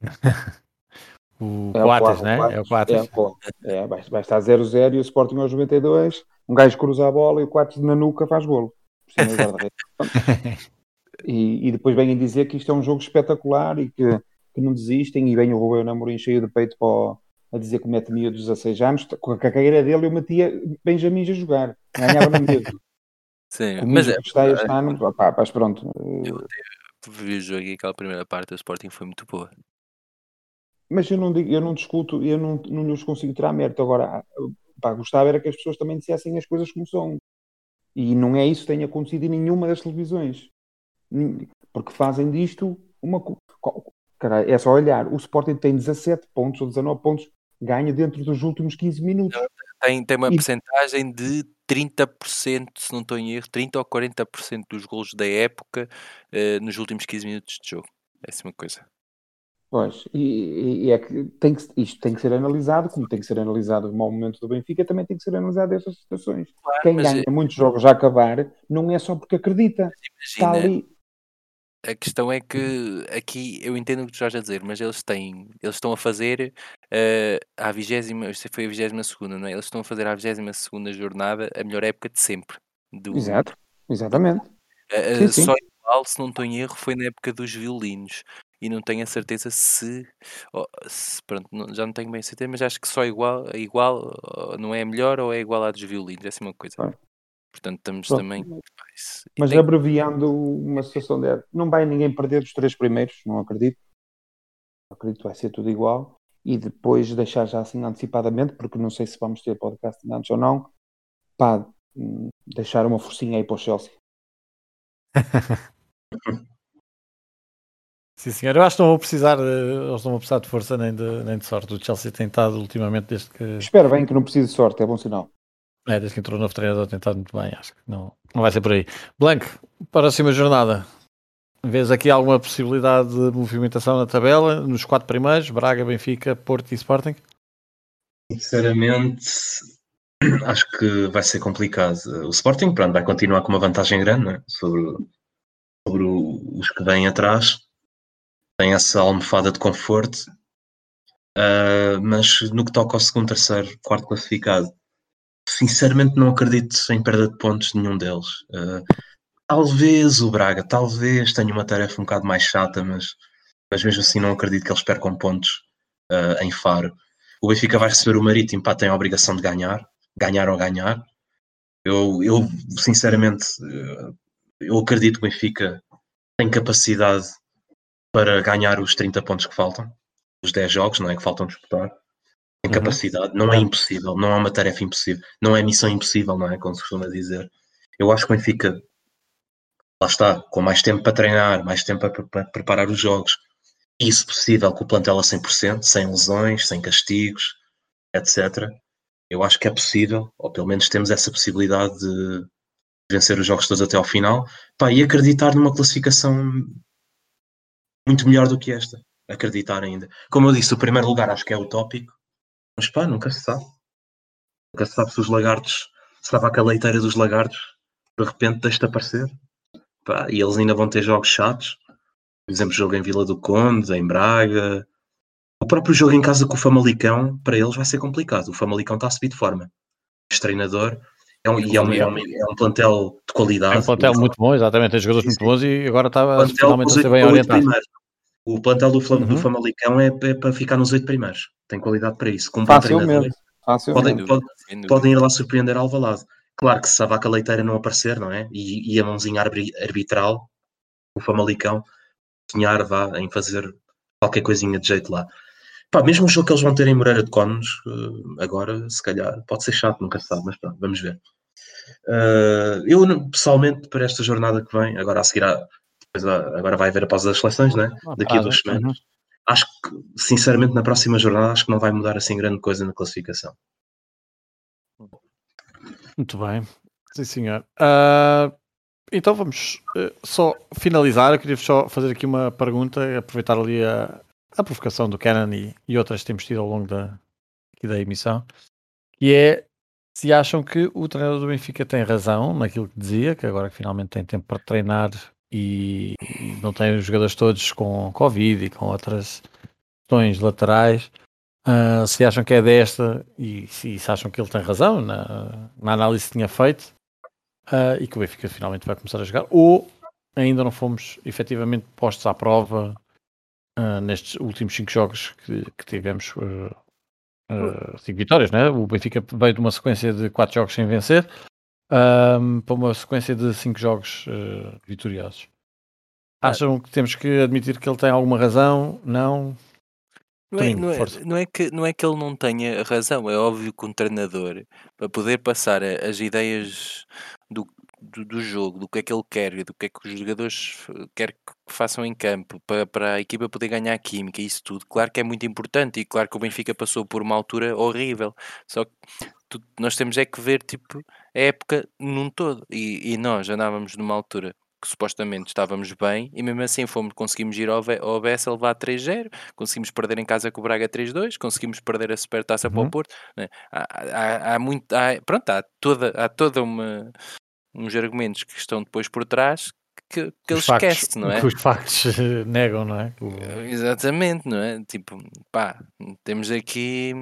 O É Coates, Coates, né? É o É, Coates. pô, é, vai, vai estar 0-0 e o Sporting aos 92. Um gajo cruza a bola e o Coates na nuca faz golo. Guarda-redes. e, e depois vêm dizer que isto é um jogo espetacular e que, que não desistem. E vem o Rubem Namorim cheio de peito o- a dizer que mete miúdos de 16 anos. Com a carreira dele eu metia Benjamins a jogar. Ganhava na mesma. Sim, O mas é, está opá, mas pronto. eu vi o jogo e aquela primeira parte do Sporting foi muito boa. Mas eu não digo, eu não discuto, eu não, não lhes consigo tirar mérito. Agora, pá, gostava era que as pessoas também dissessem as coisas como são. E não é isso que tenha acontecido em nenhuma das televisões. Porque fazem disto uma. Cara, é só olhar. O Sporting tem 17 pontos ou 19 pontos, ganha dentro dos últimos 15 minutos. Tem, tem uma E- percentagem de 30%, se não estou em erro, 30 ou 40% dos golos da época eh, nos últimos 15 minutos de jogo. É assim uma coisa. Pois, e, e- é que, tem que isto tem que ser analisado, como tem que ser analisado o mau momento do Benfica, também tem que ser analisado estas situações. Quem mas, ganha muitos jogos a acabar não é só porque acredita. Está Imagina, ali. a questão é que aqui eu entendo o que tu estás a dizer, mas eles têm, eles estão a fazer eh, à vigésima, isto foi a vigésima segunda, não é? Eles estão a fazer à vigésima segunda jornada a melhor época de sempre. Do, Exato, exatamente. Eh, Sim, sim. Só igual, se não estou em erro, foi na época dos violinos. E não tenho a certeza se, oh, se- pronto, não- já não tenho bem a certeza, mas acho que só igual, é igual, não é melhor ou é igual à dos violinos, é assim uma coisa. Portanto, estamos Pronto, também. e Mas tem- abreviando uma situação dessa, não vai ninguém perder dos três primeiros, não acredito. Acredito que vai ser tudo igual. E depois deixar já assim antecipadamente, porque não sei se vamos ter podcast antes ou não, pá, hum, deixar uma forcinha aí para o Chelsea. Sim, senhor. Eu acho que não vou precisar, eles não vão precisar de força nem de, nem de sorte. O Chelsea tem estado ultimamente, desde que, Espero bem que não precise de sorte, é bom sinal. é, desde que entrou o novo treinador, tem estado muito bem. Acho que não, não vai ser por aí. Blanco, para a próxima jornada, vês aqui alguma possibilidade de movimentação na tabela? Nos quatro primeiros, Braga, Benfica, Porto e Sporting? Sinceramente, acho que vai ser complicado. O Sporting, pronto, vai continuar com uma vantagem grande né, sobre, sobre os que vêm atrás. Tem essa almofada de conforto. Ah, mas no que toca ao segundo, terceiro, quarto classificado, sinceramente não acredito em perda de pontos de nenhum deles. Ah, talvez o Braga, talvez tenha uma tarefa um bocado mais chata, mas, mas mesmo assim não acredito que eles percam pontos ah, em Faro. O Benfica vai receber o Marítimo, pá, tem a obrigação de ganhar, ganhar ou ganhar. Eu, eu sinceramente, eu acredito que o Benfica tem capacidade para ganhar os 30 pontos que faltam, os 10 jogos, não é? Que faltam disputar. Tem Uhum. capacidade, não é impossível, não é uma tarefa impossível, não é missão impossível, não é? Como se costuma dizer. Eu acho que o Benfica, lá está, com mais tempo para treinar, mais tempo para, para preparar os jogos, e se possível com o plantel a 100%, sem lesões, sem castigos, etc. Eu acho que é possível, ou pelo menos temos essa possibilidade de vencer os jogos todos até ao final, pá, e acreditar numa classificação muito melhor do que esta. Acreditar ainda. Como eu disse, o primeiro lugar acho que é utópico, mas pá, nunca se sabe. Nunca se sabe se os lagartos, se estava aquela leiteira dos lagartos, de repente deixa-te aparecer. Pá, e eles ainda vão ter jogos chatos. Por exemplo, jogo em Vila do Conde, em Braga. O próprio jogo em casa com o Famalicão, para eles vai ser complicado. O Famalicão está a subir de forma. Este treinador é um, e é um, é um, é um plantel de qualidade. É um plantel muito bom, exatamente. Tem jogadores muito bons e agora está plantel finalmente a ser bem orientado. primeiros. O plantel do, Flam- do Uhum. Famalicão é, é para ficar nos oito primeiros. Tem qualidade para isso. Com Facilmente. Facilmente. Podem- pode- podem ir lá surpreender Alvalade. Claro que se a vaca leiteira não aparecer, não é? E, e a mãozinha arbitral, o Famalicão, sonhar vá em fazer qualquer coisinha de jeito lá. Pá, mesmo o jogo que eles vão ter em Moreira de Conos, eh, agora, se calhar, pode ser chato, nunca se sabe, mas pronto, vamos ver. Eh, eu, pessoalmente, para esta jornada que vem, agora a seguir, há- agora vai haver a pausa das seleções, né? Daqui a duas semanas. Acho que, sinceramente, na próxima jornada, acho que não vai mudar assim grande coisa na classificação. Muito bem, sim senhor. Ah, então vamos eh, só finalizar. Eu queria só fazer aqui uma pergunta, aproveitar ali a, a provocação do Canon e, e outras que temos tido ao longo da, da emissão, que é se acham que o treinador do Benfica tem razão naquilo que dizia, que agora que finalmente tem tempo para treinar e, não tem os jogadores todos com Covid e com outras questões laterais. Ah, se acham que é desta e se, se acham que ele tem razão na, na análise que tinha feito ah, e que o Benfica finalmente vai começar a jogar, ou ainda não fomos efetivamente postos à prova ah, nestes últimos cinco jogos que, que tivemos ah, ah, cinco vitórias, né? O Benfica veio de uma sequência de quatro jogos sem vencer. ahm, para uma sequência de 5 jogos eh, vitoriosos. Acham que temos que admitir que ele tem alguma razão? Não? Não é, não, é, não, é que, não é que ele não tenha razão, é óbvio que um treinador, para poder passar as ideias do, do, do jogo, do que é que ele quer, e do que é que os jogadores eh, quer que façam em campo, para, para a equipa poder ganhar química, isso tudo, claro que é muito importante, e claro que o Benfica passou por uma altura horrível, só que tu- nós temos é que ver tipo, a época num todo, e, e nós andávamos numa altura que supostamente estávamos bem e mesmo assim fomos, conseguimos ir ao, ao Bessa levar 3-0 conseguimos perder em casa com o Braga 3-2, conseguimis perder a supertaça para Uhum. o Porto. né? Há, há, há muito, há, pronto, há toda, há toda uma uns argumentos que estão depois por trás que, que ele Os factos- esquece, não é? Que os factos negam, não é? Exatamente, não é? Tipo, pá, temos aqui.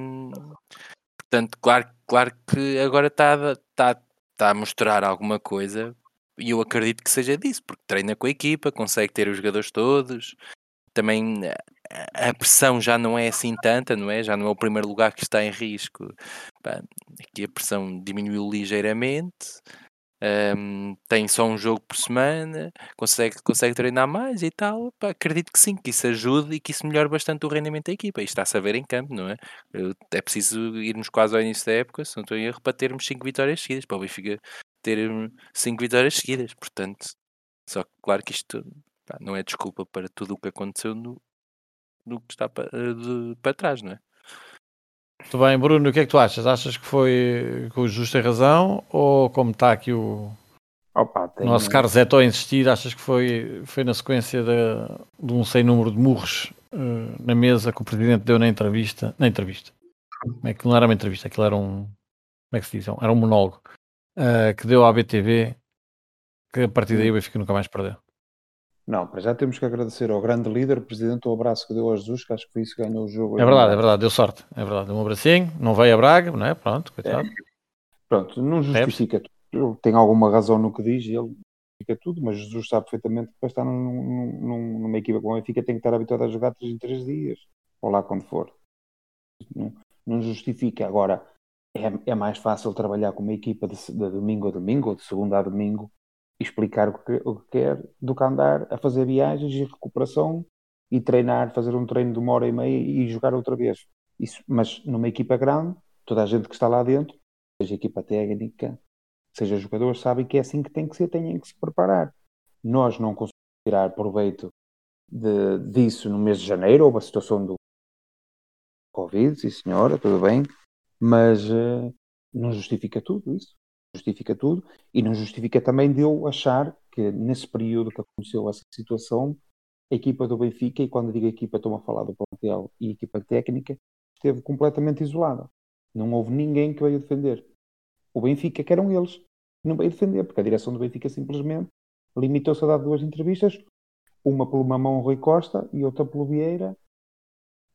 Portanto, claro, claro que agora está a- está está a mostrar alguma coisa e eu acredito que seja disso, porque treina com a equipa, consegue ter os jogadores todos. Também a- a pressão já não é assim tanta, não é? Já não é o primeiro lugar que está em risco. Pá, aqui a pressão diminuiu ligeiramente. Hum, tem só um jogo por semana, consegue, consegue treinar mais e tal. Pá, acredito que sim, que isso ajude e que isso melhore bastante o rendimento da equipa. Isto está a saber em campo, não é? É preciso irmos quase ao início da época, se não estou em erro, para termos 5 vitórias seguidas, para o Benfica ter 5 vitórias seguidas. Portanto, só que claro que isto pá, não é desculpa para tudo o que aconteceu no, no que está para, de- para trás, não é? Muito bem, Bruno, o que é que tu achas? Achas que foi que o Justo tem razão ou como está aqui o Opa, tem, nosso Carlos Zeto a insistir, achas que foi, foi na sequência de, de um sem número de murros eh, na mesa que o Presidente deu na entrevista? Na entrevista. Como é que não era uma entrevista, aquilo era um. Como é que se diz? Era um monólogo eh, que deu à BTV que a partir daí o Benfica nunca mais perdeu. Não, para já temos que agradecer ao grande líder, presidente, o abraço que deu ao Jesus, que acho que foi isso que ganhou o jogo. É verdade, é verdade, deu sorte. É verdade, deu um abracinho, não veio a Braga, não é? Pronto, coitado. Pronto, não justifica tudo. Ele tem alguma razão no que diz, ele justifica tudo, mas Jesus sabe perfeitamente que para estar num, num- num- numa equipa como a Benfica tem que estar habituado a jogar 3 em 3 dias, ou lá quando for. Não, não justifica. Agora, é, é mais fácil trabalhar com uma equipa de, de domingo a domingo, ou de segunda a domingo, explicar o que, o que quer, do que andar a fazer viagens e recuperação e treinar, fazer um treino de uma hora e meia e jogar outra vez. Isso, mas numa equipa grande, toda a gente que está lá dentro, seja equipa técnica, seja jogadores, sabem que é assim que tem que ser, têm que se preparar. Nós não conseguimos tirar proveito de, disso no mês de janeiro, houve a situação do Covid, sim senhora, tudo bem, mas eh, não justifica tudo isso. Justifica tudo e não justifica também de eu achar que nesse período que aconteceu essa situação, a equipa do Benfica, e quando digo equipa estou a falar do plantel e equipa técnica, esteve completamente isolada. Não houve ninguém que veio defender. O Benfica, que eram eles, não veio defender, porque a direção do Benfica simplesmente limitou-se a dar duas entrevistas, uma pelo Mamão Rui Costa e outra pelo Vieira,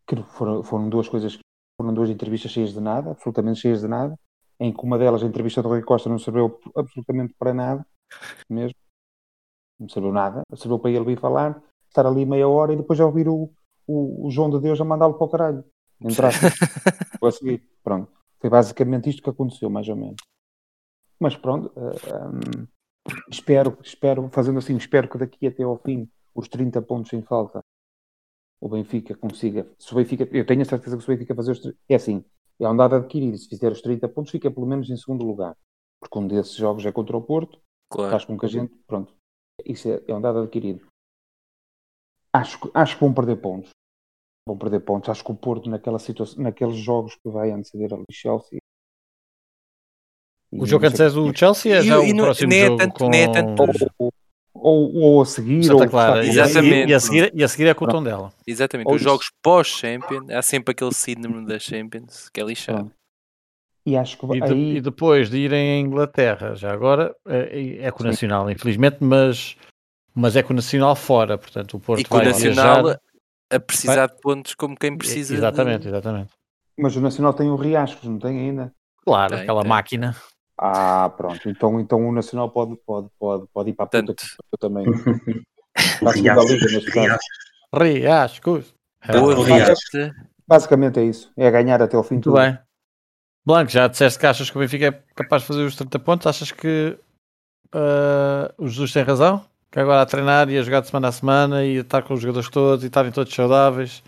que foram, foram duas coisas foram duas entrevistas cheias de nada, absolutamente cheias de nada, em que uma delas, a entrevista do Rui Costa, não serviu absolutamente para nada, mesmo, não serviu nada, serviu para ele vir falar, estar ali meia hora e depois já ouvir o, o, o João de Deus a mandá-lo para o caralho. Entraste a seguir. Pronto. Foi basicamente isto que aconteceu, mais ou menos. Mas pronto, eh, hum, espero, espero, fazendo assim, espero que daqui até ao fim, os 30 pontos em falta, o Benfica consiga. Se o Benfica, eu tenho a certeza que o Benfica fazer os. É assim, é um dado adquirido. Se fizer os 30 pontos, fica pelo menos em segundo lugar. Porque um desses jogos é contra o Porto, Claro. faz com que a gente. Pronto. Isso é, é um dado adquirido. Acho, que- acho que vão perder pontos. Vão perder pontos. Acho que o Porto, naquela situação, naqueles jogos que vai anteceder ali Chelsea. O jogo antes é o Chelsea é E- já e o não- próximo nem é jogo tanto- com nem é tanto- Ou, ou, a seguir, Santa ou Clara. E Exatamente. e a seguir, e a seguir é com o tom dela. Exatamente, Ou os isso. jogos pós-Champions, há sempre aquele síndrome da Champions que é lixado. Pronto. E acho que E, de- aí e depois de irem à Inglaterra, já agora é, é com o Sim. Nacional, infelizmente, mas, mas é com o Nacional fora, portanto o Porto E com o vai Nacional viajar. a precisar de pontos como quem precisa. de- Exatamente, exatamente. Mas o Nacional tem o Riascos, não tem ainda? Claro, Tem, aquela tem. máquina. Ah, pronto. Então, então o Nacional pode, pode, pode, pode ir para a puta que eu também. O Para a segunda Riascos, liga, neste caso. Riascos. Riascos. Boa o sorte. Basicamente é isso. É ganhar até ao fim Muito tudo. bem. Blanco, já disseste que achas que o Benfica é capaz de fazer os 30 pontos. Achas que uh, o Jesus tem razão? Que agora a treinar e a jogar de semana a semana e a estar com os jogadores todos e estarem todos saudáveis,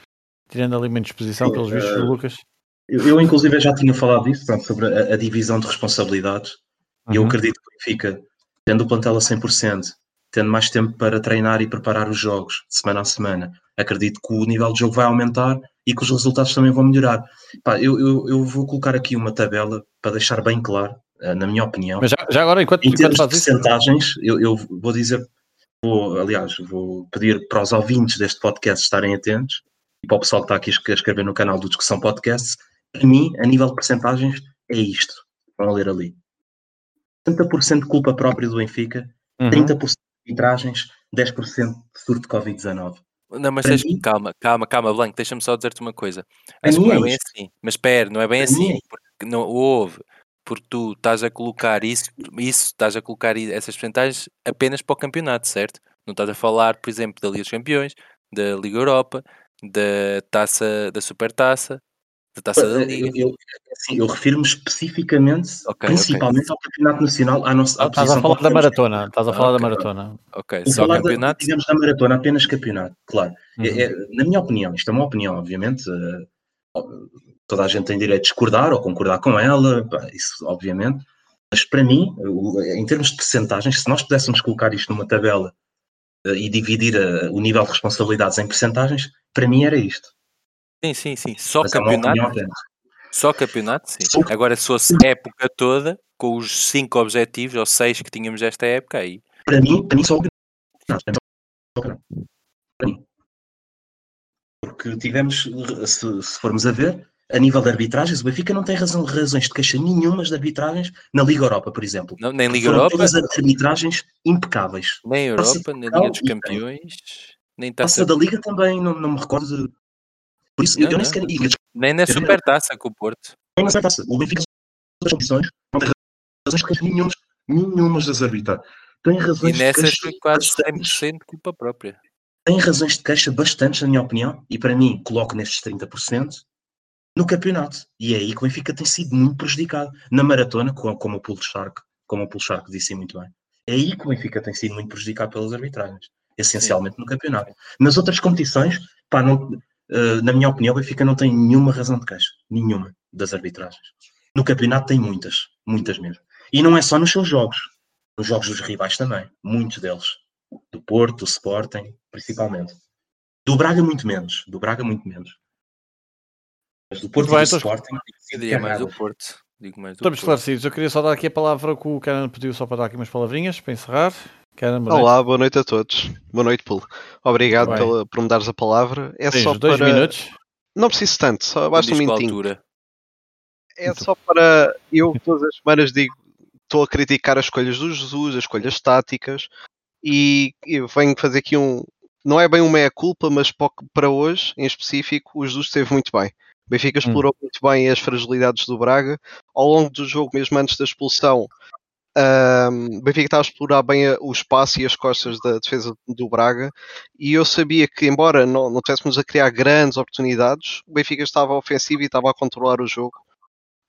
tirando ali uma indisposição pelos vistos do Lucas. Eu, eu, inclusive, já tinha falado disso, pronto, sobre a, a, divisão de responsabilidades. E eu Uhum. acredito que o Benfica, tendo o plantel a 100%, tendo mais tempo para treinar e preparar os jogos de semana a semana, acredito que o nível de jogo vai aumentar e que os resultados também vão melhorar. Pá, eu, eu, eu vou colocar aqui uma tabela para deixar bem claro, eh, na minha opinião. Mas já, já agora, enquanto, Em termos de percentagens, eu, eu vou dizer, vou, aliás, vou pedir para os ouvintes deste podcast estarem atentos e para o pessoal que está aqui a escrever no canal do Discussão Podcast, para mim, a nível de percentagens, é isto. Vão ler ali. 70% de culpa própria do Benfica, Uhum. 30% de arbitragens, 10% de surto de Covid-19. Não, mas tens- mim- calma, calma, calma, Blanco, deixa-me só dizer-te uma coisa. Para Acho que mim não é é bem isto. assim. Mas espera, não é bem Para é assim. isto. Porque não houve. Porque tu estás a colocar isso, isso estás a colocar essas percentagens apenas para o campeonato, certo? Não estás a falar, por exemplo, da Liga dos Campeões, da Liga Europa, da taça, da Supertaça, da taça da Eu, Liga. eu, assim, eu refiro-me especificamente, Ok, principalmente ao Campeonato Nacional, à nossa à Estás a falar da maratona. Estás a falar da maratona. Ok, só falar da, campeonato. digamos, da maratona, apenas campeonato, claro. Uhum. É- é- na minha opinião, isto é uma opinião, obviamente, eh, toda a gente tem direito de discordar ou concordar com ela, isso obviamente, mas para mim, em termos de percentagens, se nós pudéssemos colocar isto numa tabela eh, e dividir eh, o nível de responsabilidades em percentagens, para mim era isto. Sim, sim, sim. Só Mas é campeonato. Só campeonato, sim. Agora, se fosse época toda, com os cinco objetivos ou seis que tínhamos esta época, aí. Para mim, para mim só o campeonato. Para mim. Porque tivemos, se, se formos a ver, a nível de arbitragens, o Benfica não tem razão, razões de queixa nenhumas de arbitragens na Liga Europa, por exemplo. Não, nem Liga Foram Europa, todas arbitragens impecáveis. nem Europa, nem Liga dos. Campeões, nem Taça taça, da Liga também, não, não me recordo. Por isso, Não, eu nem não. sequer. E nem na Eu. Supertaça com o Porto. nem na taça. O Benfica, das competições, não tem razões de queixa nenhumas, nenhumas das arbitragens. Tem E razões de nessas queixa foi quase bastantes. 100% culpa própria. tem razões de queixa bastantes, na minha opinião, e para mim coloco nestes 30% no campeonato. E é aí que o Benfica tem sido muito prejudicado. Na maratona, co- como o Pulo Shark, como o Pulo Shark disse muito bem. É aí que o Benfica tem sido muito prejudicado pelas arbitragens. Essencialmente no campeonato. Nas outras competições, pá, não, eh, na minha opinião, o Benfica não tem nenhuma razão de queixa. Nenhuma das arbitragens. No campeonato tem muitas. Muitas mesmo. E não é só nos seus jogos. Nos jogos dos rivais também. Muitos deles do Porto, do Sporting, principalmente. Do Braga, muito menos. Do Braga, muito menos. Mas do Porto bem, e do então- Sporting. Eu diria mais do. Porto. Digo mais do Estamos Porto. esclarecidos. Eu queria só dar aqui a palavra que o Karen pediu só para dar aqui umas palavrinhas para encerrar. Noite. Olá, boa noite a todos. Boa noite, Pulo. Obrigado pela, por me dares a palavra. É Tens só dois para. minutos. Não preciso tanto, só basta um minutinho. altura. É só para. Eu todas as semanas digo. Estou a criticar as escolhas do Jesus, as escolhas táticas, e eu venho fazer aqui um. Não é bem um meia-culpa, mas para hoje, em específico, o Jesus esteve muito bem. O Benfica explorou muito bem as fragilidades do Braga. Ao longo do jogo, mesmo antes da expulsão, o Benfica estava a explorar bem o espaço e as costas da defesa do Braga. E eu sabia que, embora não, não tivéssemos a criar grandes oportunidades, o Benfica estava ofensivo e estava a controlar o jogo.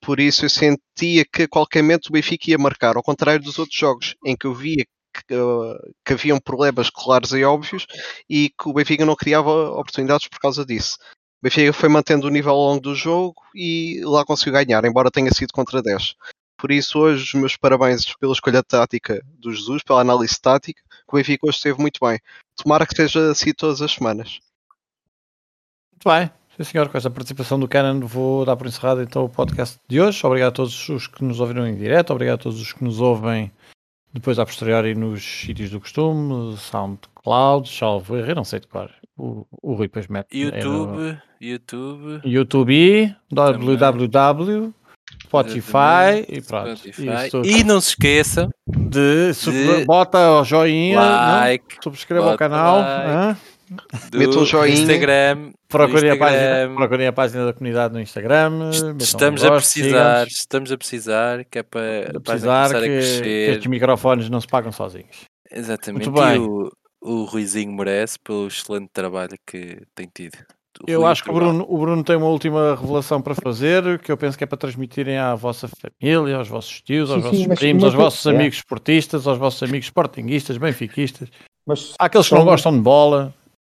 Por isso eu sentia que a qualquer momento o Benfica ia marcar, ao contrário dos outros jogos, em que eu via que, uh, que haviam problemas claros e óbvios e que o Benfica não criava oportunidades por causa disso. O Benfica foi mantendo o nível ao longo do jogo e lá conseguiu ganhar, embora tenha sido contra 10. Por isso, hoje, os meus parabéns pela escolha tática do Jesus, pela análise tática, que o Benfica hoje esteve muito bem. Tomara que seja assim todas as semanas. Muito bem. Sim, senhor, com esta participação do Canon vou dar por encerrado então o podcast de hoje. Obrigado a todos os que nos ouviram em direto, obrigado a todos os que nos ouvem depois a posteriori nos sítios do costume, SoundCloud, salvo erro, não sei de cor. O, o Rui depois mete. é no YouTube, YouTube, YouTube, www, Spotify e pronto. Spotify. Isso. E não se esqueçam, de, de bota o joinha, não? like subscreva o canal, like. Meta um joinha. Instagram. procurem, a Instagram. página, procurem a página da comunidade no Instagram. metam um Estamos a precisar, estamos a precisar, que é para a a precisar começar a que, que crescer. estes microfones não se pagam sozinhos. Exatamente. Muito bem. E o, o Ruizinho merece pelo excelente trabalho que tem tido. Eu acho que o. Bruno, o Bruno tem uma última revelação para fazer, que eu penso que é para transmitirem à vossa família, aos vossos tios, aos Sim, vossos sim, mas- primos, aos vossos é. amigos esportistas, aos vossos amigos sportinguistas, benfiquistas. Mas Há aqueles que não gostam de bola.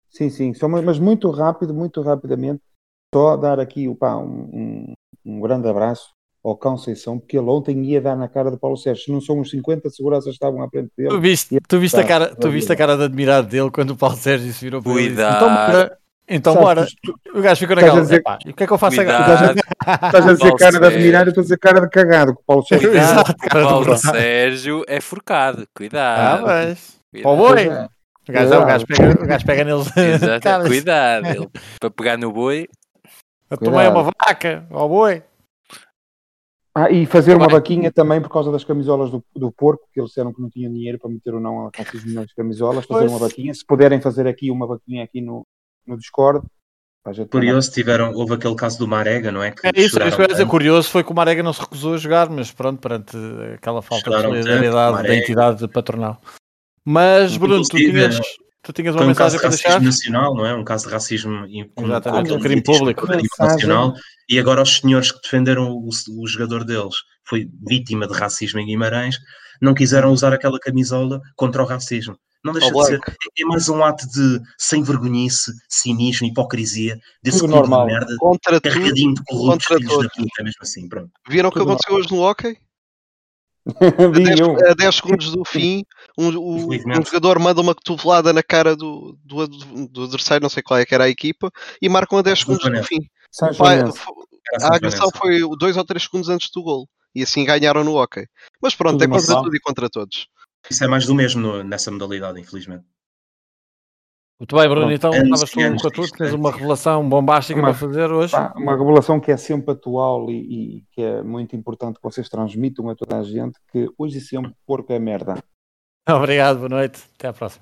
Sim, sim, só, mas muito rápido, muito rapidamente, só dar aqui pá, um, um, um grande abraço ao Conceição, porque ele ontem ia dar na cara do Paulo Sérgio. Se não são os 50 seguranças que estavam à frente Tu dele. viste, E- tu viste, a, tá, cara, tu viste a cara de admirado dele quando o Paulo Sérgio se virou para ele Cuidado. Então bora. Então Sabes, bora. tu- O gajo ficou estás a naquela. dizer- "Epá, e o que é que eu faço Cuidado. agora? Estás a dizer cara admirar, eu estou a dizer cara de cagado, que o Paulo Sérgio. Cuidado, Exato, cara Paulo. Sérgio é forcado. Ah, Cuidado. mas. cuidado. É. O gajo, é, o gajo pega, o gajo pega neles. Exato, cuidado. Ele, para pegar no boi, Eu tomei Cuidado. uma vaca, ó boi. Ah, e fazer uma vaquinha também por causa das camisolas do, do porco, que eles disseram que não tinham dinheiro para meter ou não a camisolas, fazer Pois. uma vaquinha. Se puderem fazer aqui uma vaquinha aqui no, no Discord, Curioso, tiveram, houve aquele caso do Marega, não é? Que É isso, é isso que eu ia dizer. tanto. Curioso foi que o Marega não se recusou a jogar, mas pronto, perante aquela falta de Choraram tanto, solidariedade da entidade patronal. Mas, Bruno, tu tinhas, tu tinhas uma um caso mensagem de para racismo deixar? nacional, não é? Um caso de racismo Exatamente, um crime elitismo público. nacional. E agora os senhores que defenderam o, o jogador deles foi vítima de racismo em Guimarães, não quiseram usar aquela camisola contra o racismo. Não deixa de ser. É mais um ato de sem vergonhice, cinismo, hipocrisia, desse Tudo clube normal. de merda, Contra tudo, carregadinho de corruptos contra filhos da todos. puta, mesmo assim, pronto. Viram o que Tudo aconteceu hoje no hockey? A Vi 10, eu. a 10 segundos do fim, um, o- um jogador manda uma cotovelada na cara do, do, do adversário, não sei qual é que era a equipa, e marcam a 10 São segundos do fim. Assim, a agressão foi 2 ou 3 segundos antes do gol. E assim ganharam no hockey. Mas pronto, Tudo é contra tudo e contra todos. Isso é mais do mesmo no- nessa modalidade, infelizmente. Muito bem, Bruno, então estavas tu com a tua, disto, tens é. uma revelação bombástica Uma- para fazer hoje. Pá, uma revelação que é sempre atual e, e que é muito importante que vocês transmitam a toda a gente que hoje e sempre porco é merda. Obrigado, boa noite. Até à próxima.